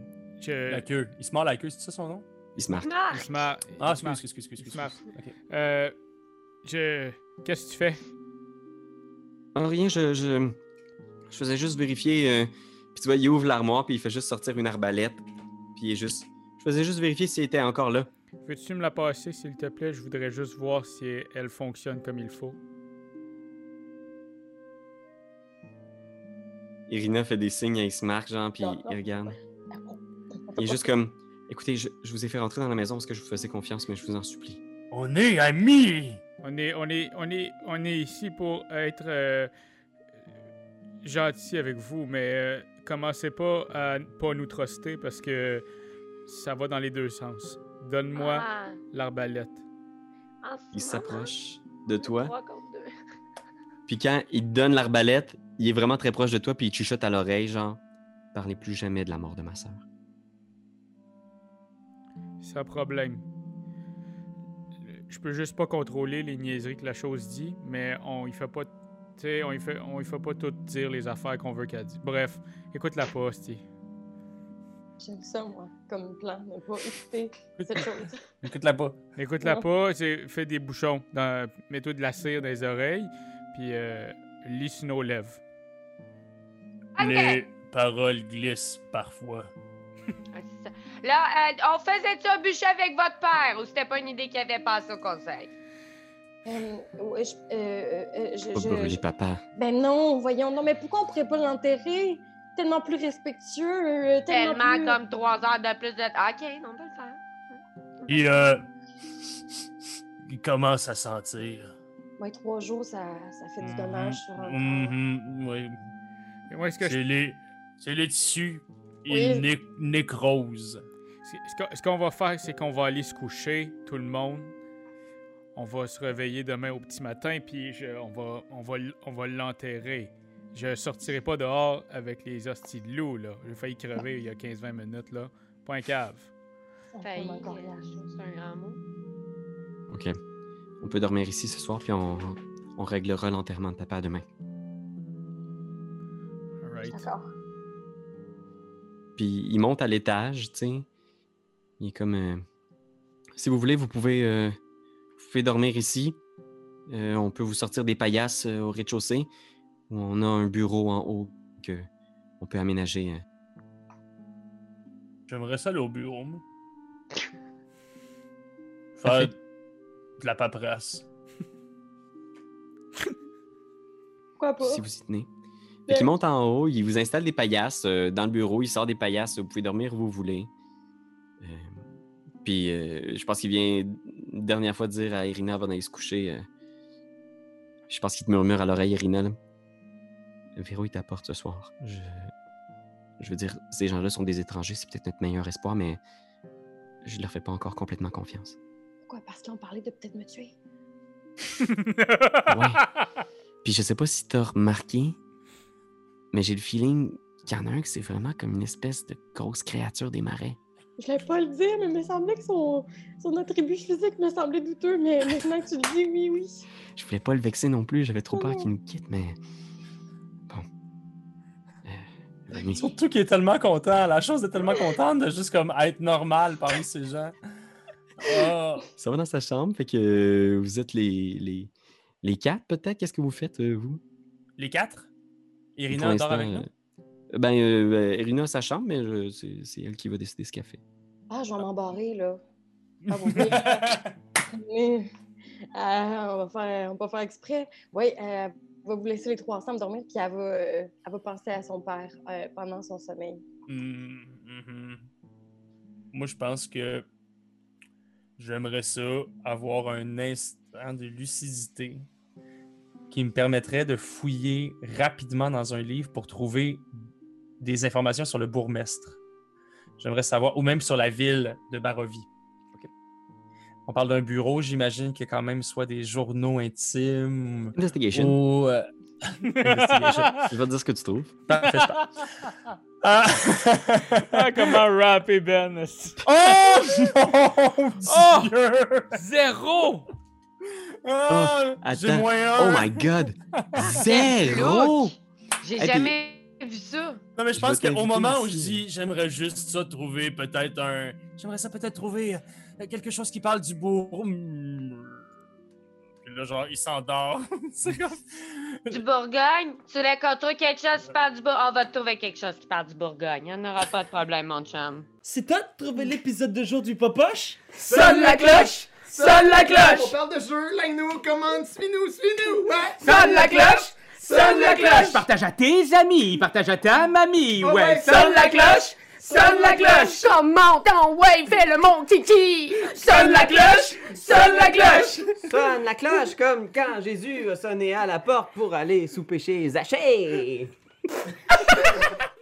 [SPEAKER 3] je
[SPEAKER 1] La queue. Il se mord la queue, c'est ça son nom?
[SPEAKER 2] Il se marque.
[SPEAKER 4] Ah!
[SPEAKER 3] Isma,
[SPEAKER 1] Ah, excuse, excuse, excuse, excuse.
[SPEAKER 3] Smart.
[SPEAKER 1] Ok.
[SPEAKER 3] euh, je. Qu'est-ce que tu fais?
[SPEAKER 2] Ah, rien, je, je, je faisais juste vérifier. euh, puis tu vois, il ouvre l'armoire, puis il fait juste sortir une arbalète. Puis il est juste. Je faisais juste vérifier s'il était encore là.
[SPEAKER 3] Veux-tu me la passer, s'il te plaît? Je voudrais juste voir si elle fonctionne comme il faut.
[SPEAKER 2] Irina fait des signes à Ismark, genre, puis il regarde. Il est juste comme. Écoutez, je, je vous ai fait rentrer dans la maison parce que je vous faisais confiance, mais je vous en supplie.
[SPEAKER 1] On est amis!
[SPEAKER 3] On est, on est, on est, on est ici pour être euh, gentil avec vous, mais euh, commencez pas à pas nous truster parce que ça va dans les deux sens. Donne-moi
[SPEAKER 4] Ah,
[SPEAKER 3] l'arbalète.
[SPEAKER 2] Il s'approche de toi. [laughs] Puis quand il te donne l'arbalète, il est vraiment très proche de toi, puis il te chuchote à l'oreille, genre, parlez plus jamais de la mort de ma sœur.
[SPEAKER 3] C'est un problème. Je peux juste pas contrôler les niaiseries que la chose dit, mais on y fait pas. Tu sais, on y fait, on y fait pas tout dire les affaires qu'on veut qu'elle dise. Bref, écoute-la pas, hostie.
[SPEAKER 5] J'aime ça, moi, comme plan, ne pas écouter cette chose. [laughs]
[SPEAKER 1] Écoute-la pas.
[SPEAKER 3] Écoute-la pas, fais des bouchons. Dans, mets-toi de la cire dans les oreilles, puis euh, lis sur nos lèvres.
[SPEAKER 1] Les paroles glissent parfois.
[SPEAKER 4] Ah, c'est ça. Là, euh, on faisait-tu un bûcher avec votre père ou c'était pas une idée qu'il avait passée au conseil?
[SPEAKER 5] Euh, ouais, je, euh, euh, je-
[SPEAKER 2] Pas
[SPEAKER 5] je-
[SPEAKER 2] brûler
[SPEAKER 5] je-
[SPEAKER 2] papa.
[SPEAKER 5] Ben non, voyons. Non, mais pourquoi on pourrait pas l'enterrer? Tellement plus respectueux, euh, tellement,
[SPEAKER 4] Tellement
[SPEAKER 5] plus...
[SPEAKER 4] comme trois heures de plus de. Ok, non, on peut le faire.
[SPEAKER 1] Et euh. Il commence à sentir.
[SPEAKER 5] Ouais, trois jours, ça, ça fait du dommage sur un.
[SPEAKER 1] Mhm, oui.
[SPEAKER 3] Et moi, ce que je-
[SPEAKER 1] C'est les. C'est les tissus.
[SPEAKER 5] Oui.
[SPEAKER 1] Ils né- nécrosent.
[SPEAKER 3] Ce qu'on- ce qu'on va faire, c'est qu'on va aller se coucher, tout le monde. On va se réveiller demain au petit matin, puis je- on va, on va, on va l'enterrer. Je sortirai pas dehors avec les hosties de loup, là. J'ai failli crever il y a 15-20 minutes, là. Un cave.
[SPEAKER 4] Failli, euh, c'est un grand mot.
[SPEAKER 2] OK. On peut dormir ici ce soir, puis on, on réglera l'enterrement de papa demain.
[SPEAKER 3] Alright.
[SPEAKER 5] D'accord.
[SPEAKER 2] Puis il monte à l'étage, tu sais. Il est comme. euh, Si vous voulez, vous pouvez, euh, vous pouvez dormir ici. Euh, on peut vous sortir des paillasses euh, au rez-de-chaussée. où On a un bureau en haut que on peut aménager.
[SPEAKER 1] J'aimerais ça aller au bureau, moi. Faire de la paperasse.
[SPEAKER 5] Pourquoi pas?
[SPEAKER 2] si vous y tenez. Fait qu'il monte en haut, il vous installe des paillasses euh, dans le bureau, il sort des paillasses, vous pouvez dormir où vous voulez. Euh, puis euh, je pense qu'il vient une dernière fois dire à Irina avant d'aller se coucher. euh, je pense qu'il te murmure à l'oreille, Irina. Là, Verrouille ta porte ce soir. Je... je veux dire, ces gens-là sont des étrangers, c'est peut-être notre meilleur espoir, mais je leur fais pas encore complètement confiance.
[SPEAKER 5] Pourquoi? Parce qu'ils ont parlé de peut-être me tuer.
[SPEAKER 2] Ouais. Puis je sais pas si t'as remarqué, mais j'ai le feeling qu'il y en a un que c'est vraiment comme une espèce de grosse créature des marais.
[SPEAKER 5] Je voulais pas le dire, mais il me semblait que son, son attribut physique me semblait douteux, mais maintenant que tu le dis, oui, oui.
[SPEAKER 2] Je voulais pas le vexer non plus, j'avais trop peur
[SPEAKER 5] Oh.
[SPEAKER 2] qu'il nous quitte, mais. Bon. Euh.
[SPEAKER 1] Surtout qu'il est tellement content. La chose est tellement contente de juste comme être normal parmi ces gens. Oh.
[SPEAKER 2] Ça va dans sa chambre, fait que euh, vous êtes les, les, les quatre peut-être? Qu'est-ce que vous faites, euh, vous?
[SPEAKER 1] Les quatre? Irina dort avec nous?
[SPEAKER 2] Euh, Ben, euh, ben, Irina a sa chambre, mais je- c'est c'est elle qui va décider ce qu'elle fait.
[SPEAKER 5] Ah, je vais m'embarrer, là. Ah, bon, [laughs] mais- mais, euh, on, va faire, on va faire exprès. Oui, euh, elle va vous laisser les trois ensemble dormir, puis elle va, euh, elle va penser à son père euh, pendant son sommeil.
[SPEAKER 1] Hmm, mhm. Moi, je pense que j'aimerais ça avoir un instant de lucidité qui me permettrait de fouiller rapidement dans un livre pour trouver des informations sur le bourgmestre. J'aimerais savoir, ou même sur la ville de Barovie. On parle d'un bureau, j'imagine qu'il y a quand même soit des journaux intimes
[SPEAKER 2] Investigation.
[SPEAKER 1] ou... euh, investigation. [laughs]
[SPEAKER 2] Je vais te dire ce que tu trouves.
[SPEAKER 1] Parfait, je pars. [laughs] Ah!
[SPEAKER 3] Ah, comment rapper Ben? [laughs]
[SPEAKER 1] Oh mon
[SPEAKER 3] Oh!
[SPEAKER 1] dieu!
[SPEAKER 3] Zéro!
[SPEAKER 1] Ah, J'ai
[SPEAKER 2] attends.
[SPEAKER 1] moins
[SPEAKER 2] Oh my god! Zéro!
[SPEAKER 4] J'ai
[SPEAKER 2] Hey,
[SPEAKER 4] jamais vu ça.
[SPEAKER 1] Non, mais je pense qu'au moment où je dis j'aimerais juste ça trouver peut-être un. J'aimerais ça peut-être trouver euh, quelque chose qui parle du bourg. Puis là, genre, il s'endort. [laughs] C'est comme.
[SPEAKER 4] Du Bourgogne? Tu voulais qu'on trouve quelque chose qui parle du Bourgogne? On va trouver quelque chose qui parle du Bourgogne. Il n'y en aura pas de problème, mon chum.
[SPEAKER 6] C'est toi de trouver l'épisode de jour du Popoche?
[SPEAKER 7] Sonne la cloche! Sonne la
[SPEAKER 6] On
[SPEAKER 7] cloche!
[SPEAKER 6] parle de jeu, like-nous, commande, suis-nous, suis-nous, ouais!
[SPEAKER 7] Sonne la cloche! Sonne la cloche!
[SPEAKER 8] Partage à tes amis, partage à ta mamie,
[SPEAKER 6] Ouais,
[SPEAKER 8] ouais.
[SPEAKER 7] Sonne la cloche! Sonne la cloche!
[SPEAKER 4] Comment ton ouais, fais le mon titi!
[SPEAKER 7] Sonne la cloche! Sonne la cloche!
[SPEAKER 8] Sonne la cloche comme quand Jésus a sonné à la porte pour aller souper chez Zachée. [laughs]